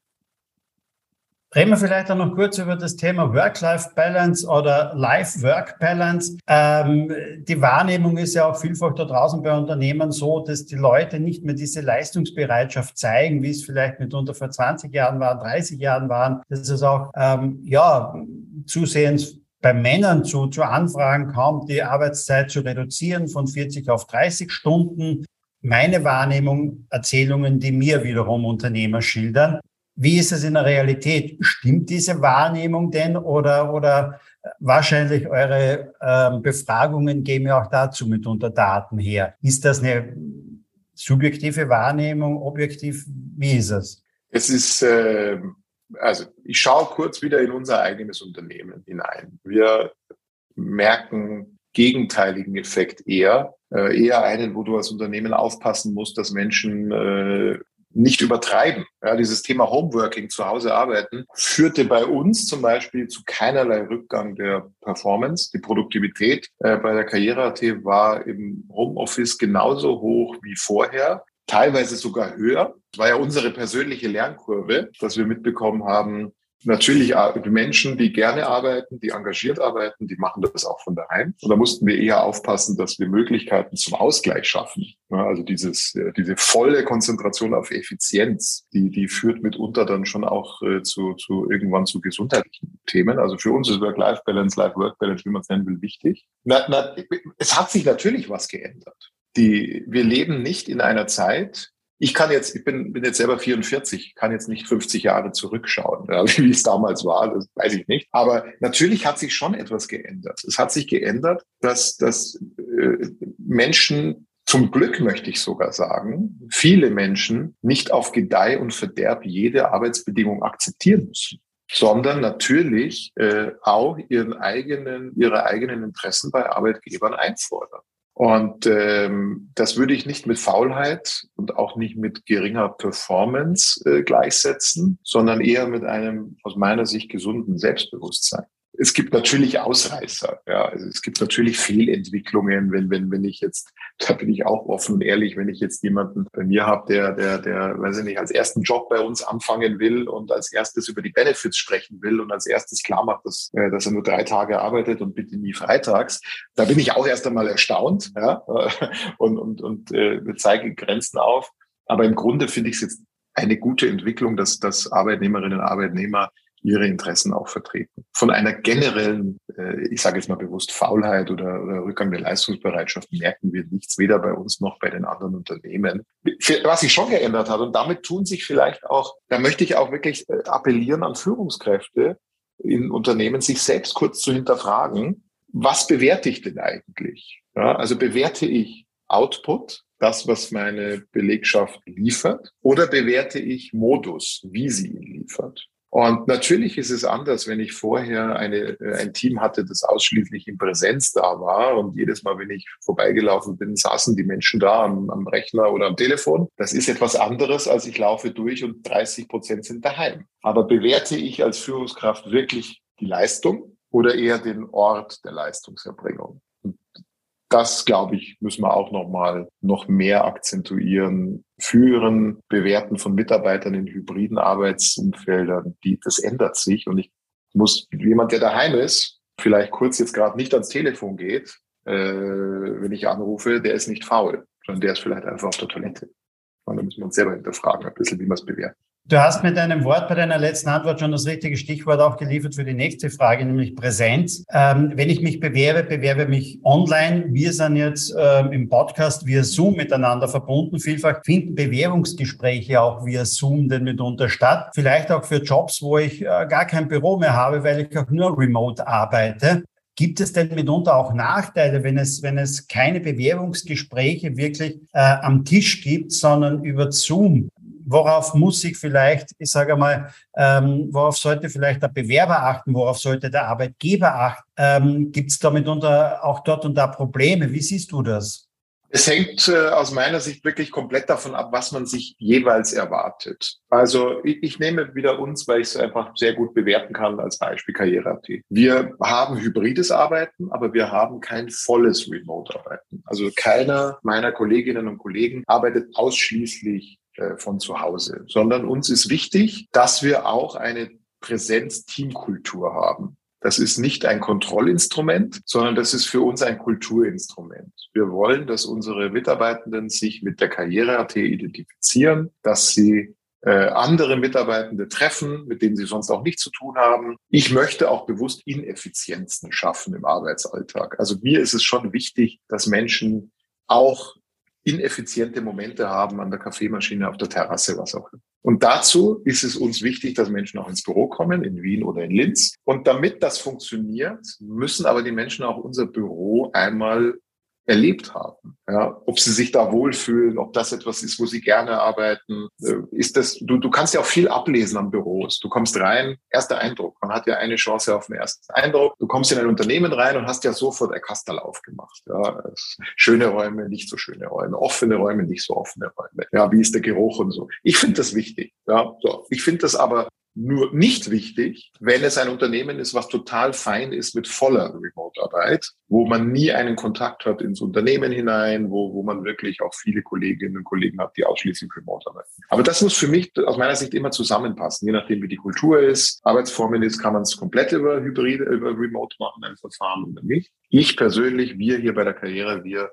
Reden wir vielleicht auch noch kurz über das Thema Work-Life-Balance oder Life-Work-Balance. Ähm, die Wahrnehmung ist ja auch vielfach da draußen bei Unternehmen so, dass die Leute nicht mehr diese Leistungsbereitschaft zeigen, wie es vielleicht mitunter vor 20 Jahren war, 30 Jahren waren, dass es auch, ähm, ja, zusehends bei Männern zu, zu Anfragen kommt, die Arbeitszeit zu reduzieren von 40 auf 30 Stunden. Meine Wahrnehmung, Erzählungen, die mir wiederum Unternehmer schildern, wie ist es in der Realität? Stimmt diese Wahrnehmung denn oder, oder wahrscheinlich eure äh, Befragungen geben ja auch dazu mitunter Daten her. Ist das eine subjektive Wahrnehmung, objektiv? Wie ist es? Es ist, äh, also ich schaue kurz wieder in unser eigenes Unternehmen hinein. Wir merken gegenteiligen Effekt eher, äh, eher einen, wo du als Unternehmen aufpassen musst, dass Menschen äh, nicht übertreiben. Ja, dieses Thema Homeworking, zu Hause arbeiten, führte bei uns zum Beispiel zu keinerlei Rückgang der Performance. Die Produktivität äh, bei der Karriere.at war im Homeoffice genauso hoch wie vorher, teilweise sogar höher. Das war ja unsere persönliche Lernkurve, dass wir mitbekommen haben, Natürlich Menschen, die gerne arbeiten, die engagiert arbeiten, die machen das auch von daheim. Und da mussten wir eher aufpassen, dass wir Möglichkeiten zum Ausgleich schaffen. Also dieses, äh, diese volle Konzentration auf Effizienz, die, die führt mitunter dann schon auch äh, zu, zu irgendwann zu gesundheitlichen Themen. Also für uns ist Work-Life-Balance, Life-Work-Balance, wie man es nennen will, wichtig. Na, na, es hat sich natürlich was geändert. Die, wir leben nicht in einer Zeit, ich kann jetzt, ich bin, bin jetzt selber 44, kann jetzt nicht 50 Jahre zurückschauen, ja, wie es damals war, das weiß ich nicht. Aber natürlich hat sich schon etwas geändert. Es hat sich geändert, dass, dass äh, Menschen zum Glück möchte ich sogar sagen, viele Menschen nicht auf Gedeih und Verderb jede Arbeitsbedingung akzeptieren müssen sondern natürlich äh, auch ihren eigenen, ihre eigenen Interessen bei Arbeitgebern einfordern. Und ähm, das würde ich nicht mit Faulheit und auch nicht mit geringer Performance äh, gleichsetzen, sondern eher mit einem aus meiner Sicht gesunden Selbstbewusstsein es gibt natürlich Ausreißer. Ja, also es gibt natürlich Fehlentwicklungen, wenn, wenn, wenn ich jetzt, da bin ich auch offen und ehrlich, wenn ich jetzt jemanden bei mir habe, der, der, der, weiß ich nicht, als ersten Job bei uns anfangen will und als erstes über die Benefits sprechen will und als erstes klar macht, dass, äh, dass er nur drei Tage arbeitet und bitte nie freitags, da bin ich auch erst einmal erstaunt, ja, und, und, und äh, zeige Grenzen auf. Aber im Grunde finde ich es jetzt eine gute Entwicklung, dass, dass Arbeitnehmerinnen und Arbeitnehmer ihre Interessen auch vertreten. Von einer generellen, äh, ich sage jetzt mal bewusst Faulheit oder, oder Rückgang der Leistungsbereitschaft merken wir nichts, weder bei uns noch bei den anderen Unternehmen. Was sich schon geändert hat, und damit tun sich vielleicht auch, da möchte ich auch wirklich äh, appellieren an Führungskräfte in Unternehmen, sich selbst kurz zu hinterfragen, was bewerte ich denn eigentlich? Ja, also bewerte ich Output, das, was meine Belegschaft liefert, oder bewerte ich Modus, wie sie ihn liefert? Und natürlich ist es anders, wenn ich vorher eine, äh, ein Team hatte, das ausschließlich in Präsenz da war. Und jedes Mal, wenn ich vorbeigelaufen bin, saßen die Menschen da am, am Rechner oder am Telefon. Das ist etwas anderes, als ich laufe durch und 30 Prozent sind daheim. Aber bewerte ich als Führungskraft wirklich die Leistung oder eher den Ort der Leistungserbringung? Das, glaube ich, müssen wir auch noch mal noch mehr akzentuieren. Führen, Bewerten von Mitarbeitern in hybriden Arbeitsumfeldern, die, das ändert sich. Und ich muss jemand, der daheim ist, vielleicht kurz jetzt gerade nicht ans Telefon geht, äh, wenn ich anrufe, der ist nicht faul, sondern der ist vielleicht einfach auf der Toilette. Und da müssen wir uns selber hinterfragen, ein bisschen, wie wir es bewerten. Du hast mit deinem Wort bei deiner letzten Antwort schon das richtige Stichwort auch geliefert für die nächste Frage, nämlich Präsenz. Ähm, wenn ich mich bewerbe, bewerbe mich online. Wir sind jetzt ähm, im Podcast via Zoom miteinander verbunden. Vielfach finden Bewerbungsgespräche auch via Zoom denn mitunter statt. Vielleicht auch für Jobs, wo ich äh, gar kein Büro mehr habe, weil ich auch nur remote arbeite. Gibt es denn mitunter auch Nachteile, wenn es, wenn es keine Bewerbungsgespräche wirklich äh, am Tisch gibt, sondern über Zoom? Worauf muss sich vielleicht, ich sage mal, ähm, worauf sollte vielleicht der Bewerber achten, worauf sollte der Arbeitgeber achten? Ähm, Gibt es da mitunter auch dort und da Probleme? Wie siehst du das? Es hängt äh, aus meiner Sicht wirklich komplett davon ab, was man sich jeweils erwartet. Also ich, ich nehme wieder uns, weil ich es einfach sehr gut bewerten kann als Beispiel Karriere.at. Wir haben hybrides Arbeiten, aber wir haben kein volles Remote-Arbeiten. Also keiner meiner Kolleginnen und Kollegen arbeitet ausschließlich von zu Hause, sondern uns ist wichtig, dass wir auch eine Präsenz-Teamkultur haben. Das ist nicht ein Kontrollinstrument, sondern das ist für uns ein Kulturinstrument. Wir wollen, dass unsere Mitarbeitenden sich mit der Karriere.at identifizieren, dass sie äh, andere Mitarbeitende treffen, mit denen sie sonst auch nichts zu tun haben. Ich möchte auch bewusst Ineffizienzen schaffen im Arbeitsalltag. Also mir ist es schon wichtig, dass Menschen auch ineffiziente Momente haben an der Kaffeemaschine, auf der Terrasse, was auch immer. Und dazu ist es uns wichtig, dass Menschen auch ins Büro kommen, in Wien oder in Linz. Und damit das funktioniert, müssen aber die Menschen auch unser Büro einmal erlebt haben. Ja, ob sie sich da wohlfühlen, ob das etwas ist, wo sie gerne arbeiten. Äh, ist das, du, du kannst ja auch viel ablesen am Büros. Du kommst rein, erster Eindruck. Man hat ja eine Chance auf den ersten Eindruck. Du kommst in ein Unternehmen rein und hast ja sofort ein Kastal aufgemacht. Ja, schöne Räume, nicht so schöne Räume, offene Räume, nicht so offene Räume. Ja, wie ist der Geruch und so. Ich finde das wichtig. Ja, so. Ich finde das aber nur nicht wichtig, wenn es ein Unternehmen ist, was total fein ist mit voller Remote-Arbeit, wo man nie einen Kontakt hat ins Unternehmen hinein, wo, wo man wirklich auch viele Kolleginnen und Kollegen hat, die ausschließlich remote arbeiten. Aber das muss für mich aus meiner Sicht immer zusammenpassen, je nachdem, wie die Kultur ist, Arbeitsformen ist, kann man es komplett über Hybrid, über Remote machen, ein Verfahren oder nicht. Ich persönlich, wir hier bei der Karriere, wir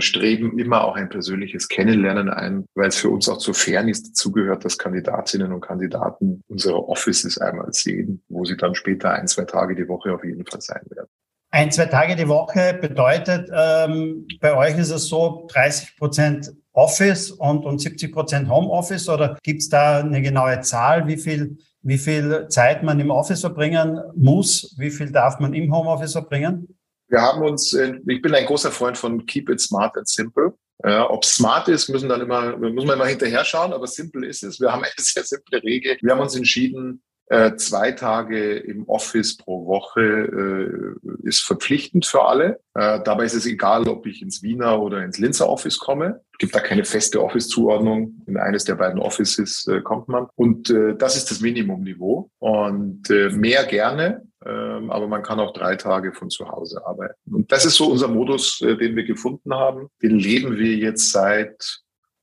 streben immer auch ein persönliches Kennenlernen ein, weil es für uns auch zur Fairness dazugehört, dass Kandidatinnen und Kandidaten unsere Offices einmal sehen, wo sie dann später ein, zwei Tage die Woche auf jeden Fall sein werden. Ein, zwei Tage die Woche bedeutet, ähm, bei euch ist es so, 30 Prozent Office und, und 70 Prozent Homeoffice oder gibt es da eine genaue Zahl, wie viel, wie viel Zeit man im Office verbringen muss? Wie viel darf man im Homeoffice verbringen? Wir haben uns, äh, ich bin ein großer Freund von Keep it smart and simple. Ja, ob smart ist, müssen dann immer, muss man immer hinterher schauen, aber simple ist es. Wir haben eine sehr simple Regel. Wir haben uns entschieden, zwei Tage im Office pro Woche äh, ist verpflichtend für alle. Äh, dabei ist es egal, ob ich ins Wiener oder ins Linzer Office komme. Es gibt da keine feste Office-Zuordnung. In eines der beiden Offices äh, kommt man. Und äh, das ist das Minimumniveau. Und äh, mehr gerne, ähm, aber man kann auch drei Tage von zu Hause arbeiten. Und das ist so unser Modus, äh, den wir gefunden haben. Den leben wir jetzt seit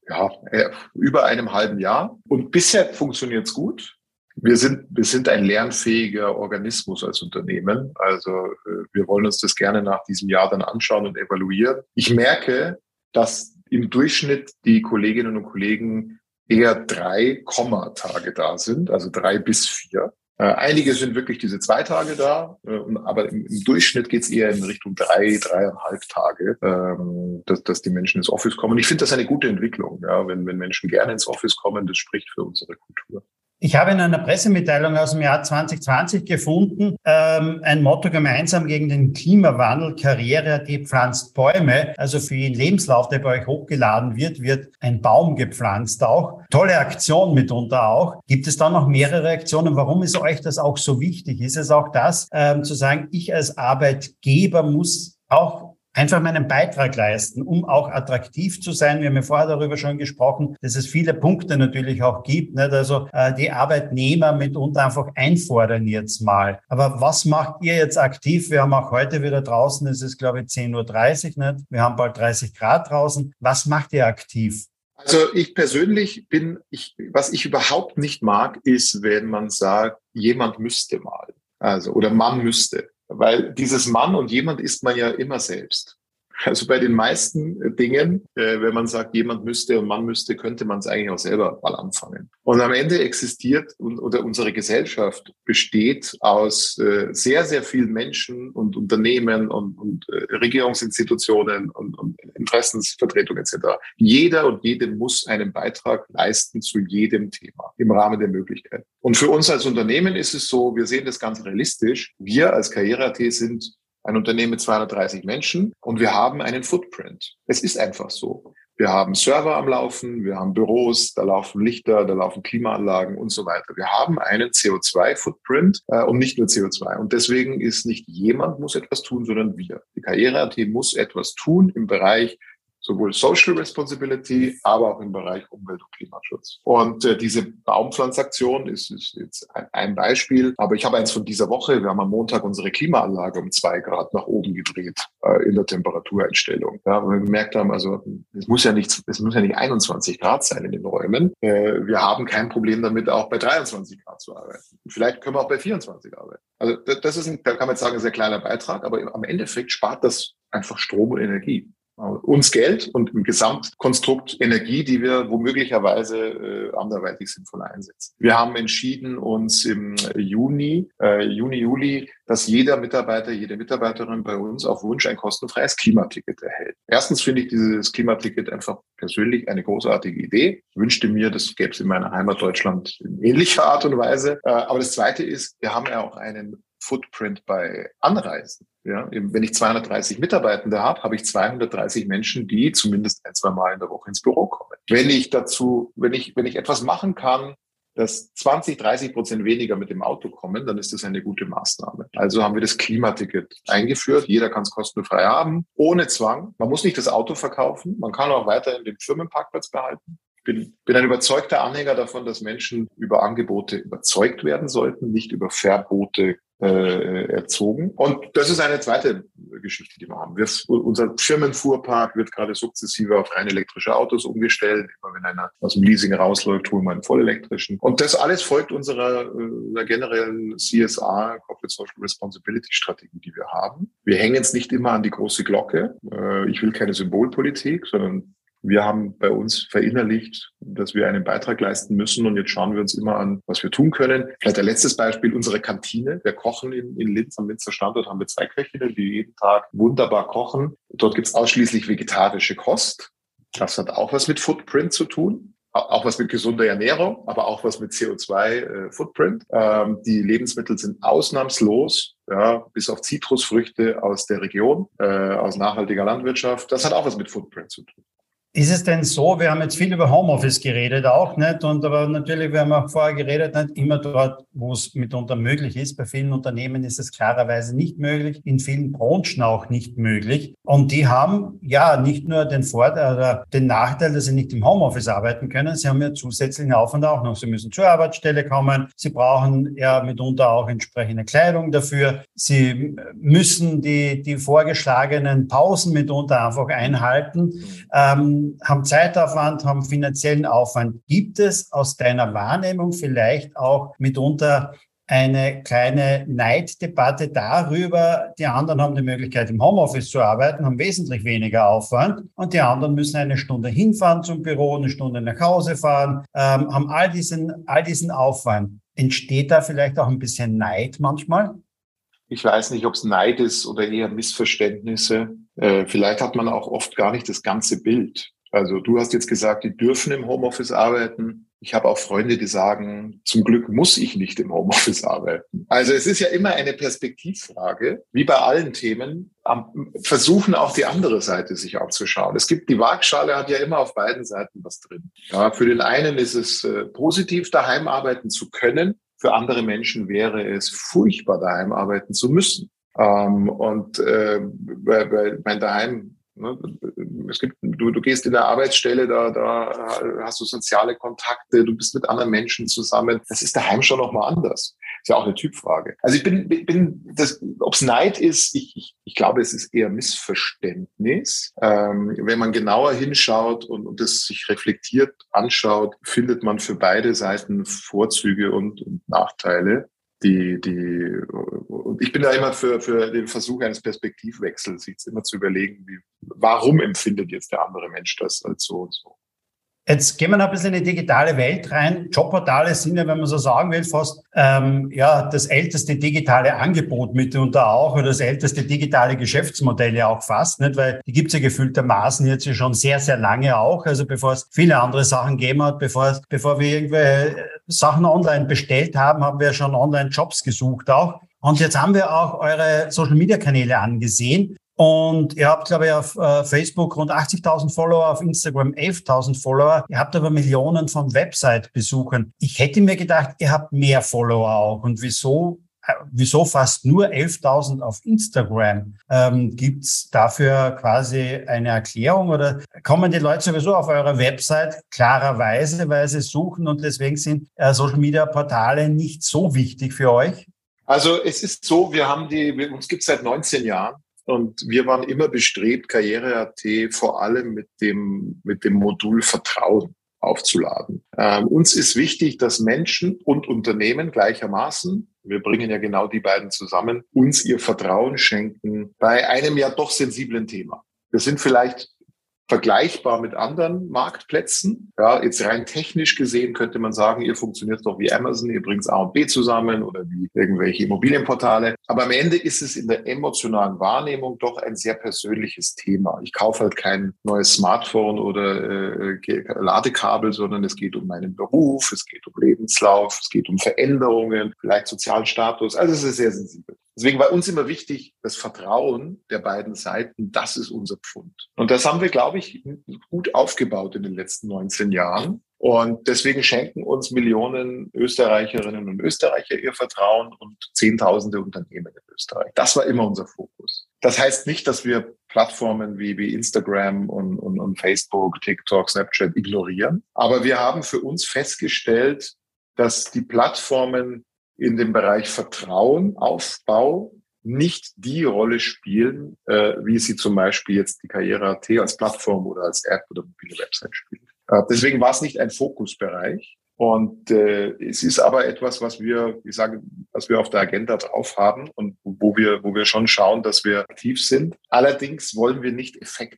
ja, äh, über einem halben Jahr. Und bisher funktioniert es gut wir sind, wir sind ein lernfähiger Organismus als Unternehmen. Also äh, wir wollen uns das gerne nach diesem Jahr dann anschauen und evaluieren. Ich merke, dass im Durchschnitt die Kolleginnen und Kollegen eher drei Kommatage da sind, also drei bis vier. Äh, einige sind wirklich diese zwei Tage da, äh, aber im, Durchschnitt geht es eher in Richtung drei, dreieinhalb Tage, ähm, dass, dass die Menschen ins Office kommen. Ich finde das eine gute Entwicklung, ja, wenn, wenn Menschen gerne ins Office kommen, das spricht für unsere Kultur. Ich habe in einer Pressemitteilung aus dem Jahr 2020 gefunden, ähm, ein Motto gemeinsam gegen den Klimawandel, Karriere, die pflanzt Bäume. Also für jeden Lebenslauf, der bei euch hochgeladen wird, wird ein Baum gepflanzt auch. Tolle Aktion mitunter auch. Gibt es da noch mehrere Aktionen? Warum ist euch das auch so wichtig? Ist es auch das, ähm, zu sagen, ich als Arbeitgeber muss auch einfach meinen Beitrag leisten, um auch attraktiv zu sein. Wir haben ja vorher darüber schon gesprochen, dass es viele Punkte natürlich auch gibt. Nicht? Also äh, die Arbeitnehmer mitunter einfach einfordern jetzt mal. Aber was macht ihr jetzt aktiv? Wir haben auch heute wieder draußen, es ist glaube ich 10.30 Uhr, nicht? wir haben bald 30 Grad draußen. Was macht ihr aktiv? Also ich persönlich bin, ich, was ich überhaupt nicht mag, ist, wenn man sagt, jemand müsste mal. Also, oder man müsste. Weil dieses Mann und jemand ist man ja immer selbst. Also bei den meisten äh, Dingen, äh, wenn man sagt, jemand müsste und man müsste, könnte man es eigentlich auch selber mal anfangen. Und am Ende existiert oder unsere Gesellschaft besteht aus äh, sehr, sehr vielen Menschen und Unternehmen und, und Regierungsinstitutionen und, und Interessensvertretungen etc. Jeder und jede muss einen Beitrag leisten zu jedem Thema im Rahmen der Möglichkeiten. Und für uns als Unternehmen ist es so, wir sehen das ganz realistisch. Wir als Karriere.at sind ein Unternehmen mit 230 Menschen und wir haben einen Footprint. Es ist einfach so. Wir haben Server am Laufen, wir haben Büros, da laufen Lichter, da laufen Klimaanlagen und so weiter. Wir haben einen CO2-Footprint äh, und nicht nur CO2. Und deswegen ist nicht jemand muss etwas tun, sondern wir. Die Karriere.at muss etwas tun im Bereich sowohl Social Responsibility, aber auch im Bereich Umwelt- und Klimaschutz. Und äh, diese Baumpflanzaktion ist, ist jetzt ein, ein, Beispiel, aber ich habe eins von dieser Woche. Wir haben am Montag unsere Klimaanlage um zwei Grad nach oben gedreht äh, in der Temperatureinstellung. Ja, weil wir gemerkt haben, also es muss ja nicht, es muss ja nicht 21 Grad sein in den Räumen. Äh, wir haben kein Problem damit, auch bei 23 Grad zu arbeiten. Vielleicht können wir auch bei 24 arbeiten. Also das ist, ein, da kann man jetzt sagen, ein sehr kleiner Beitrag, aber am Endeffekt spart das einfach Strom und Energie uns Geld und im Gesamtkonstrukt Energie, die wir womöglicherweise äh, anderweitig sinnvoll einsetzen. Wir haben entschieden, uns im Juni, äh, Juni, Juli, dass jeder Mitarbeiter, jede Mitarbeiterin bei uns auf Wunsch ein kostenfreies Klimaticket erhält. Erstens finde ich dieses Klimaticket einfach persönlich eine großartige Idee. Ich wünschte mir, das gäbe es in meiner Heimat Deutschland in ähnlicher Art und Weise. Äh, aber das Zweite ist, wir haben ja auch einen Footprint bei Anreisen. Ja, wenn ich 230 Mitarbeitende habe, habe ich 230 Menschen, die zumindest ein, zwei Mal in der Woche ins Büro kommen. Wenn ich dazu, wenn ich, wenn ich etwas machen kann, dass 20, 30 Prozent weniger mit dem Auto kommen, dann ist das eine gute Maßnahme. Also haben wir das Klimaticket eingeführt. Jeder kann es kostenfrei haben, ohne Zwang. Man muss nicht das Auto verkaufen. Man kann auch weiterhin den Firmenparkplatz behalten. Ich bin, bin ein überzeugter Anhänger davon, dass Menschen über Angebote überzeugt werden sollten, nicht über Verbote äh, erzogen. Und das ist eine zweite Geschichte, die wir haben. Wir, unser Firmenfuhrpark wird gerade sukzessive auf rein elektrische Autos umgestellt. Immer wenn einer aus dem Leasing rausläuft, holen wir einen vollelektrischen. Und das alles folgt unserer äh, generellen CSR, Corporate Social Responsibility Strategie, die wir haben. Wir hängen es nicht immer an die große Glocke. Äh, ich will keine Symbolpolitik, sondern wir haben bei uns verinnerlicht, dass wir einen Beitrag leisten müssen und jetzt schauen wir uns immer an, was wir tun können. Vielleicht ein letztes Beispiel, unsere Kantine. Wir kochen in, in Linz, am Linzer Standort haben wir zwei Köchinnen, die jeden Tag wunderbar kochen. Dort gibt es ausschließlich vegetarische Kost. Das hat auch was mit Footprint zu tun auch was mit gesunder Ernährung, aber auch was mit CO2-Footprint. Äh, ähm, die Lebensmittel sind ausnahmslos, ja, bis auf Zitrusfrüchte aus der Region, äh, aus nachhaltiger Landwirtschaft. Das hat auch was mit Footprint zu tun. Ist es denn so, wir haben jetzt viel über Homeoffice geredet auch, nicht? Und aber natürlich, wir haben auch vorher geredet, nicht immer dort, wo es mitunter möglich ist. Bei vielen Unternehmen ist es klarerweise nicht möglich, in vielen Branchen auch nicht möglich. Und die haben ja nicht nur den Vorteil oder den Nachteil, dass sie nicht im Homeoffice arbeiten können, sie haben ja zusätzlichen Aufwand auch noch. Sie müssen zur Arbeitsstelle kommen, sie brauchen ja mitunter auch entsprechende Kleidung dafür, sie müssen die, die vorgeschlagenen Pausen mitunter einfach einhalten. Ähm, haben, Zeitaufwand, haben finanziellen Aufwand. Gibt es aus deiner Wahrnehmung vielleicht auch mitunter eine kleine Neiddebatte darüber. Die anderen haben die Möglichkeit, im Homeoffice zu arbeiten, haben wesentlich weniger Aufwand und die anderen müssen eine Stunde hinfahren zum Büro, eine Stunde nach Hause fahren, ähm, haben all diesen, all diesen Aufwand. Entsteht da vielleicht auch ein bisschen Neid manchmal? Ich weiß nicht, ob es Neid ist oder eher Missverständnisse. Äh, vielleicht hat man auch oft gar nicht das ganze Bild. Also du hast jetzt gesagt, die dürfen im Homeoffice arbeiten. Ich habe auch Freunde, die sagen, zum Glück muss ich nicht im Homeoffice arbeiten. Also es ist ja immer eine Perspektivfrage, wie bei allen Themen. Versuchen auch die andere Seite sich anzuschauen. Es gibt, die Waagschale hat ja immer auf beiden Seiten was drin. Ja, für den einen ist es äh, positiv, daheim arbeiten zu können. Für andere Menschen wäre es furchtbar, daheim arbeiten zu müssen. Ähm, und äh, bei, bei, mein Daheim? Es gibt, du, du gehst in der Arbeitsstelle, da, da hast du soziale Kontakte, du bist mit anderen Menschen zusammen. Das ist daheim schon nochmal anders. Ist ja auch eine Typfrage. Also ich bin, bin das, ob es Neid ist, ich, ich, ich glaube, es ist eher Missverständnis. Ähm, wenn man genauer hinschaut und, und das sich reflektiert anschaut, findet man für beide Seiten Vorzüge und, und Nachteile die, die, ich bin da immer für, für den Versuch eines Perspektivwechsels, sich immer zu überlegen, wie, warum empfindet jetzt der andere Mensch das als so und so. Jetzt gehen wir noch ein bisschen in die digitale Welt rein. Jobportale sind ja, wenn man so sagen will, fast ähm, ja das älteste digitale Angebot mitunter auch oder das älteste digitale Geschäftsmodell ja auch fast, nicht? Weil die gibt's ja gefühltermaßen jetzt ja schon sehr, sehr lange auch. Also bevor es viele andere Sachen gegeben hat, bevor, bevor wir irgendwelche Sachen online bestellt haben, haben wir schon online Jobs gesucht auch. Und jetzt haben wir auch eure Social-Media-Kanäle angesehen. Und ihr habt, glaube ich, auf äh, Facebook rund 80.000 Follower, auf Instagram 11.000 Follower. Ihr habt aber Millionen von Website-Besuchern. Ich hätte mir gedacht, ihr habt mehr Follower auch. Und wieso äh, wieso fast nur 11.000 auf Instagram? Ähm, Gibt es dafür quasi eine Erklärung oder kommen die Leute sowieso auf eure Website klarerweise, weil sie suchen und deswegen sind äh, Social-Media-Portale nicht so wichtig für euch? Also es ist so, wir haben die, uns gibt es seit 19 Jahren und wir waren immer bestrebt, Karriere.at vor allem mit dem, mit dem Modul Vertrauen aufzuladen. Ähm, uns ist wichtig, dass Menschen und Unternehmen gleichermaßen, wir bringen ja genau die beiden zusammen, uns ihr Vertrauen schenken bei einem ja doch sensiblen Thema. Wir sind vielleicht vergleichbar mit anderen Marktplätzen. Ja, jetzt rein technisch gesehen könnte man sagen, ihr funktioniert doch wie Amazon, ihr bringt A und B zusammen oder wie irgendwelche Immobilienportale. Aber am Ende ist es in der emotionalen Wahrnehmung doch ein sehr persönliches Thema. Ich kaufe halt kein neues Smartphone oder äh, Ladekabel, sondern es geht um meinen Beruf, es geht um Lebenslauf, es geht um Veränderungen, vielleicht sozialen Status. Also es ist sehr sensibel. Deswegen war uns immer wichtig, das Vertrauen der beiden Seiten, das ist unser Pfund. Und das haben wir, glaube ich, gut aufgebaut in den letzten 19 Jahren. Und deswegen schenken uns Millionen Österreicherinnen und Österreicher ihr Vertrauen und Zehntausende Unternehmen in Österreich. Das war immer unser Fokus. Das heißt nicht, dass wir Plattformen wie, wie Instagram und, und, und Facebook, TikTok, Snapchat ignorieren. Aber wir haben für uns festgestellt, dass die Plattformen in dem Bereich Vertrauen, Aufbau nicht die Rolle spielen, äh, wie sie zum Beispiel jetzt die Karriere.at als Plattform oder als App oder mobile Website spielt. Äh, deswegen war es nicht ein Fokusbereich. Und äh, es ist aber etwas, was wir, ich sage, was wir auf der Agenda drauf haben und wo wir, wo wir schon schauen, dass wir aktiv sind. Allerdings wollen wir nicht Effekte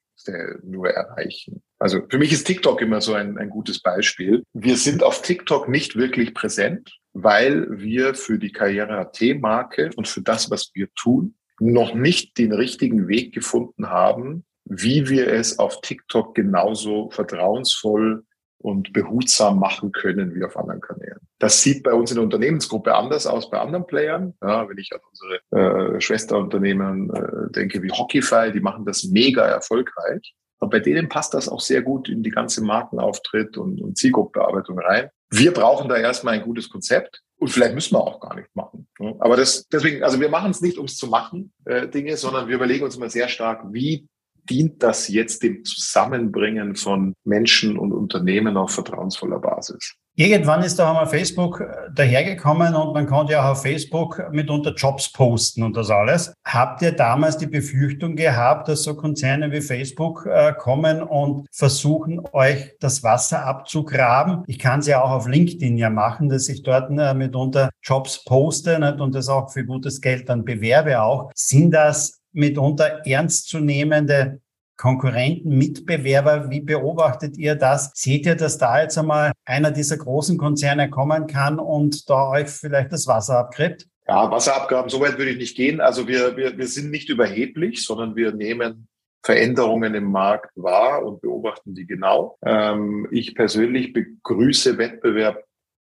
nur erreichen. Also für mich ist TikTok immer so ein, ein gutes Beispiel. Wir sind auf TikTok nicht wirklich präsent weil wir für die Karriere AT-Marke und für das, was wir tun, noch nicht den richtigen Weg gefunden haben, wie wir es auf TikTok genauso vertrauensvoll und behutsam machen können wie auf anderen Kanälen. Das sieht bei uns in der Unternehmensgruppe anders aus bei anderen Playern. Ja, wenn ich an unsere äh, Schwesterunternehmen äh, denke wie Hockeyfy, die machen das mega erfolgreich. Aber bei denen passt das auch sehr gut in die ganze Markenauftritt und, und Zielgruppenbearbeitung rein. Wir brauchen da erstmal ein gutes Konzept und vielleicht müssen wir auch gar nicht machen. Aber das, deswegen, also wir machen es nicht, ums zu machen, äh, Dinge, sondern wir überlegen uns immer sehr stark, wie dient das jetzt dem Zusammenbringen von Menschen und Unternehmen auf vertrauensvoller Basis? Irgendwann ist da einmal Facebook äh, dahergekommen und man konnte ja auch auf Facebook mitunter Jobs posten und das alles. Habt ihr damals die Befürchtung gehabt, dass so Konzerne wie Facebook äh, kommen und versuchen, euch das Wasser abzugraben? Ich kann es ja auch auf LinkedIn ja machen, dass ich dort äh, mitunter Jobs poste und das auch für gutes Geld dann bewerbe auch. Sind das mitunter ernstzunehmende Konkurrenten, Mitbewerber. Wie beobachtet ihr das? Seht ihr, dass da jetzt einmal einer dieser großen Konzerne kommen kann und da euch vielleicht das Wasser abgräbt? Ja, Wasserabgaben, so weit würde ich nicht gehen. Also wir, wir, wir sind nicht überheblich, sondern wir nehmen Veränderungen im Markt wahr und beobachten die genau. Ähm, ich persönlich begrüße Wettbewerb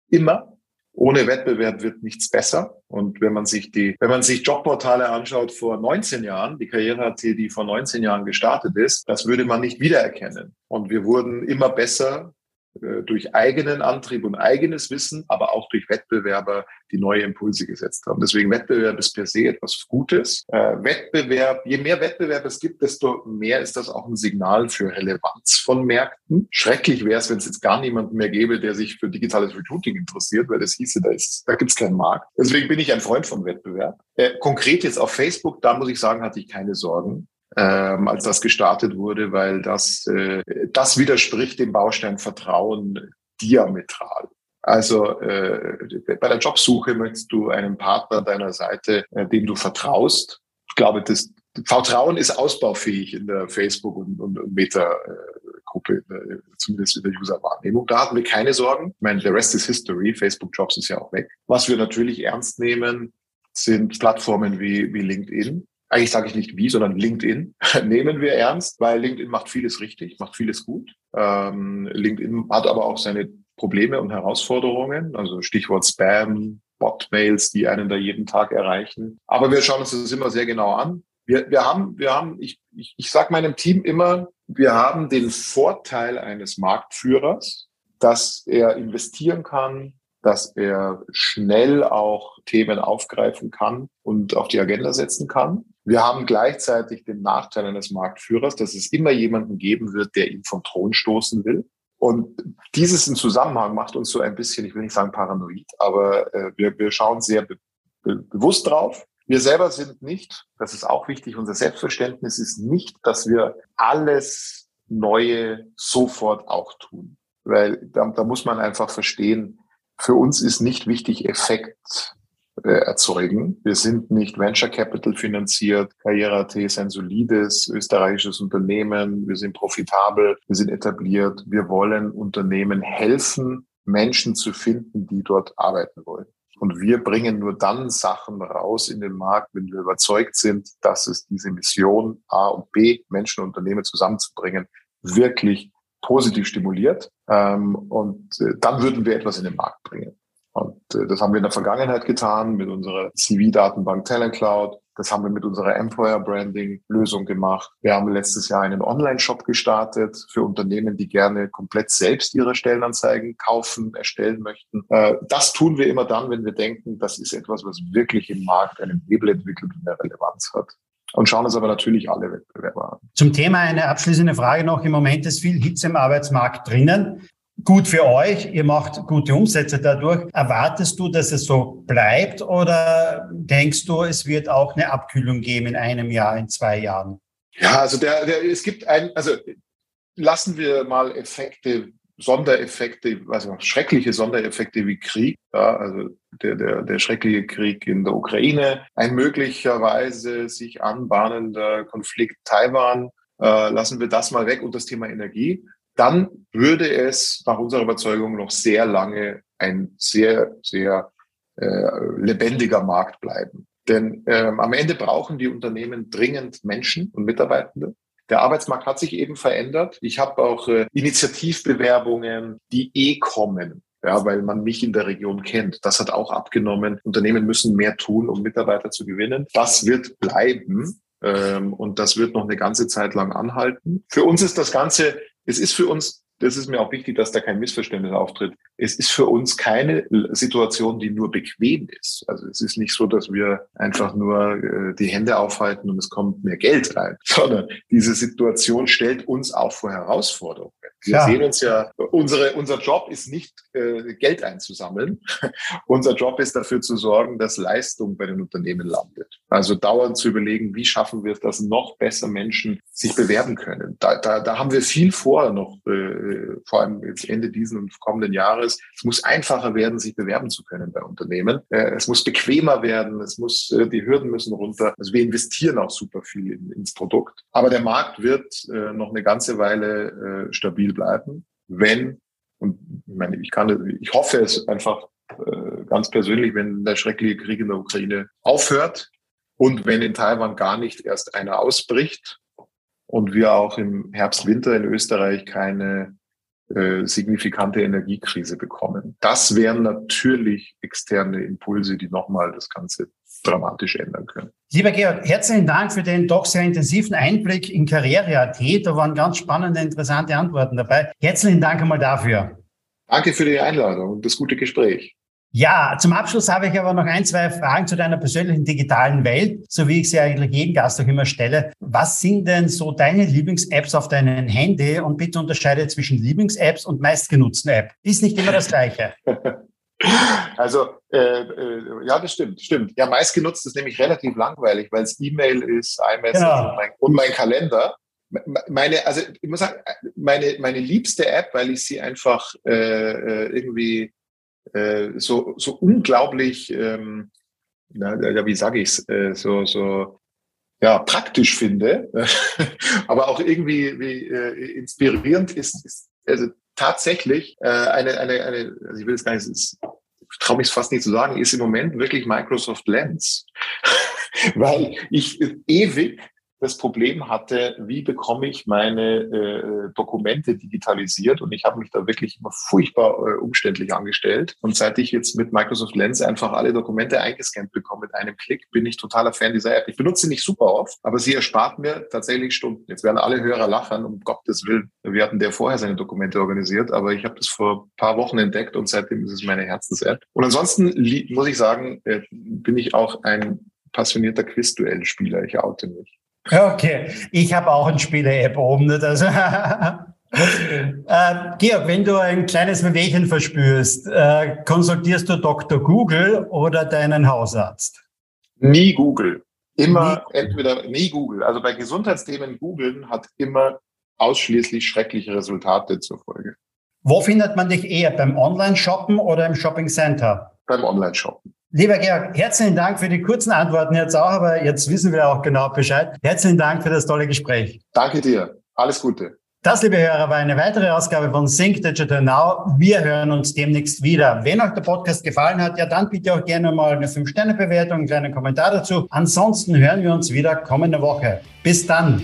immer. Ohne Wettbewerb wird nichts besser. Und wenn man sich die, wenn man sich Jobportale anschaut vor 19 Jahren, die Karriere.at, die vor 19 Jahren gestartet ist, das würde man nicht wiedererkennen. Und wir wurden immer besser durch eigenen Antrieb und eigenes Wissen, aber auch durch Wettbewerber, die neue Impulse gesetzt haben. Deswegen Wettbewerb ist per se etwas Gutes. Äh, Wettbewerb, je mehr Wettbewerb es gibt, desto mehr ist das auch ein Signal für Relevanz von Märkten. Schrecklich wäre es, wenn es jetzt gar niemanden mehr gäbe, der sich für digitales Recruiting interessiert, weil das hieße, da, ist, da gibt es keinen Markt. Deswegen bin ich ein Freund von Wettbewerb. Äh, konkret jetzt auf Facebook, da muss ich sagen, hatte ich keine Sorgen ähm, als das gestartet wurde, weil das, äh, das widerspricht dem Baustein Vertrauen diametral. Also äh, bei der Jobsuche möchtest du einen Partner deiner Seite, äh, dem du vertraust. Ich glaube, das Vertrauen ist ausbaufähig in der Facebook- und, und, und Meta-Gruppe, äh, zumindest in der User-Wahrnehmung. Da hatten wir keine Sorgen. Ich meine, the rest is history. Facebook-Jobs ist ja auch weg. Was wir natürlich ernst nehmen, sind Plattformen wie, wie LinkedIn, eigentlich sage ich nicht wie, sondern LinkedIn nehmen wir ernst, weil LinkedIn macht vieles richtig, macht vieles gut. Ähm, LinkedIn hat aber auch seine Probleme und Herausforderungen, also Stichwort Spam, Bot-Mails, die einen da jeden Tag erreichen. Aber wir schauen uns das immer sehr genau an. Wir, wir haben, wir haben, ich, ich, ich sage meinem Team immer, wir haben den Vorteil eines Marktführers, dass er investieren kann, dass er schnell auch Themen aufgreifen kann und auf die Agenda setzen kann. Wir haben gleichzeitig den Nachteil eines Marktführers, dass es immer jemanden geben wird, der ihn vom Thron stoßen will. Und dieses in Zusammenhang macht uns so ein bisschen, ich will nicht sagen paranoid, aber äh, wir, wir schauen sehr be be bewusst drauf. Wir selber sind nicht, das ist auch wichtig, unser Selbstverständnis ist nicht, dass wir alles Neue sofort auch tun. Weil da, da muss man einfach verstehen, für uns ist nicht wichtig, Effekt äh, erzeugen. Wir sind nicht Venture Capital finanziert. Karriere.at ist ein solides österreichisches Unternehmen. Wir sind profitabel. Wir sind etabliert. Wir wollen Unternehmen helfen, Menschen zu finden, die dort arbeiten wollen. Und wir bringen nur dann Sachen raus in den Markt, wenn wir überzeugt sind, dass es diese Mission A und B, Menschen und Unternehmen zusammenzubringen, wirklich positiv stimuliert. Ähm, und äh, dann würden wir etwas in den Markt bringen. Und äh, das haben wir in der Vergangenheit getan mit unserer CV-Datenbank Talent Cloud. Das haben wir mit unserer Employer Branding Lösung gemacht. Wir haben letztes Jahr einen Online-Shop gestartet für Unternehmen, die gerne komplett selbst ihre Stellenanzeigen kaufen, erstellen möchten. Äh, das tun wir immer dann, wenn wir denken, das ist etwas, was wirklich im Markt einen Hebel entwickelt und eine Relevanz hat und schauen uns aber natürlich alle Wettbewerber an. Zum Thema eine abschließende Frage noch. Im Moment ist viel Hitze im Arbeitsmarkt drinnen gut für euch, ihr macht gute Umsätze dadurch. Erwartest du, dass es so bleibt oder denkst du, es wird auch eine Abkühlung geben in einem Jahr, in zwei Jahren? Ja, also der, der, es gibt ein, also lassen wir mal Effekte, Sondereffekte, also schreckliche Sondereffekte wie Krieg, ja, also der, der, der schreckliche Krieg in der Ukraine, ein möglicherweise sich anbahnender Konflikt Taiwan, äh, lassen wir das mal weg und das Thema Energie dann würde es nach unserer Überzeugung noch sehr lange ein sehr, sehr äh, lebendiger Markt bleiben. Denn ähm, am Ende brauchen die Unternehmen dringend Menschen und Mitarbeitende. Der Arbeitsmarkt hat sich eben verändert. Ich habe auch äh, Initiativbewerbungen, die eh kommen ja, weil man mich in der Region kennt. Das hat auch abgenommen. Unternehmen müssen mehr tun, um Mitarbeiter zu gewinnen. Das wird bleiben. Ähm, und das wird noch eine ganze Zeit lang anhalten. Für uns ist das Ganze, es ist für uns das ist mir auch wichtig, dass da kein Missverständnis auftritt. Es ist für uns keine Situation, die nur bequem ist. Also es ist nicht so, dass wir einfach nur äh, die Hände aufhalten und es kommt mehr Geld rein, sondern diese Situation stellt uns auch vor Herausforderungen. Wir ja. sehen uns ja, unsere, unser Job ist nicht äh, Geld einzusammeln. unser Job ist dafür zu sorgen, dass Leistung bei den Unternehmen landet. Also dauernd zu überlegen, wie schaffen wir es, dass noch besser Menschen sich bewerben können. Da, da, da haben wir viel vor noch, äh, vor allem jetzt Ende diesen und kommenden Jahres. Es muss einfacher werden, sich bewerben zu können bei Unternehmen. Äh, es muss bequemer werden. Es muss, äh, die Hürden müssen runter. Also wir investieren auch super viel in, ins Produkt. Aber der Markt wird äh, noch eine ganze Weile äh, stabil bleiben, wenn, und ich meine, ich kann, ich hoffe es einfach äh, ganz persönlich, wenn der schreckliche Krieg in der Ukraine aufhört und wenn in Taiwan gar nicht erst einer ausbricht und wir auch im Herbst, Winter in Österreich keine äh, signifikante Energiekrise bekommen. Das wären natürlich externe Impulse, die nochmal das Ganze dramatisch ändern können. Lieber Georg, herzlichen Dank für den doch sehr intensiven Einblick in Karriere.at. Da waren ganz spannende, interessante Antworten dabei. Herzlichen Dank einmal dafür. Danke für die Einladung und das gute Gespräch. Ja, zum Abschluss habe ich aber noch ein, zwei Fragen zu deiner persönlichen digitalen Welt, so wie ich sie eigentlich jedem Gast auch immer stelle. Was sind denn so deine Lieblings-Apps auf deinem Handy? Und bitte unterscheide zwischen Lieblings-Apps und meistgenutzten App. Ist nicht immer das Gleiche. Also, äh, äh, ja, das stimmt, stimmt. Ja, meistgenutzt ist nämlich relativ langweilig, weil es E-Mail ist, iMessage genau. und, mein, und mein Kalender meine, also ich muss sagen, meine, meine liebste App, weil ich sie einfach äh, äh irgendwie äh, so, so unglaublich, ähm, ja, wie sage ich es, äh, so, so ja, praktisch finde, aber auch irgendwie wie, äh, inspirierend ist, ist also tatsächlich äh, eine, eine, eine, also ich will es gar nicht, ist, ich traue mich fast nicht zu sagen, ist im Moment wirklich Microsoft Lens. Weil ich ewig das Problem hatte, wie bekomme ich meine äh, Dokumente digitalisiert und ich habe mich da wirklich immer furchtbar äh, umständlich angestellt. Und seit ich jetzt mit Microsoft Lens einfach alle Dokumente eingescannt bekomme mit einem Klick, bin ich totaler Fan dieser App. Ich benutze sie nicht super oft, aber sie erspart mir tatsächlich Stunden. Jetzt werden alle Hörer lachen, um Gottes Willen. Wir hatten der vorher seine Dokumente organisiert, aber ich habe das vor ein paar Wochen entdeckt und seitdem ist es meine Herzens-App. Und ansonsten muss ich sagen, äh, bin ich auch ein passionierter Quiz-Duell-Spieler. Ich oute mich. Okay, ich habe auch ein Spiele-App oben. Also äh, Georg, wenn du ein kleines Wehwehchen verspürst, äh, konsultierst du Dr. Google oder deinen Hausarzt? Nie Google. Immer nie. entweder nie Google. Also bei Gesundheitsthemen googeln hat immer ausschließlich schreckliche Resultate zur Folge. Wo findet man dich eher? Beim Online-Shoppen oder im Shopping Center? Beim Online-Shoppen. Lieber Georg, herzlichen Dank für die kurzen Antworten jetzt auch, aber jetzt wissen wir auch genau Bescheid. Herzlichen Dank für das tolle Gespräch. Danke dir. Alles Gute. Das, liebe Hörer, war eine weitere Ausgabe von Sync Digital Now. Wir hören uns demnächst wieder. Wenn euch der Podcast gefallen hat, ja, dann bitte auch gerne mal eine 5-Sterne-Bewertung, einen kleinen Kommentar dazu. Ansonsten hören wir uns wieder kommende Woche. Bis dann.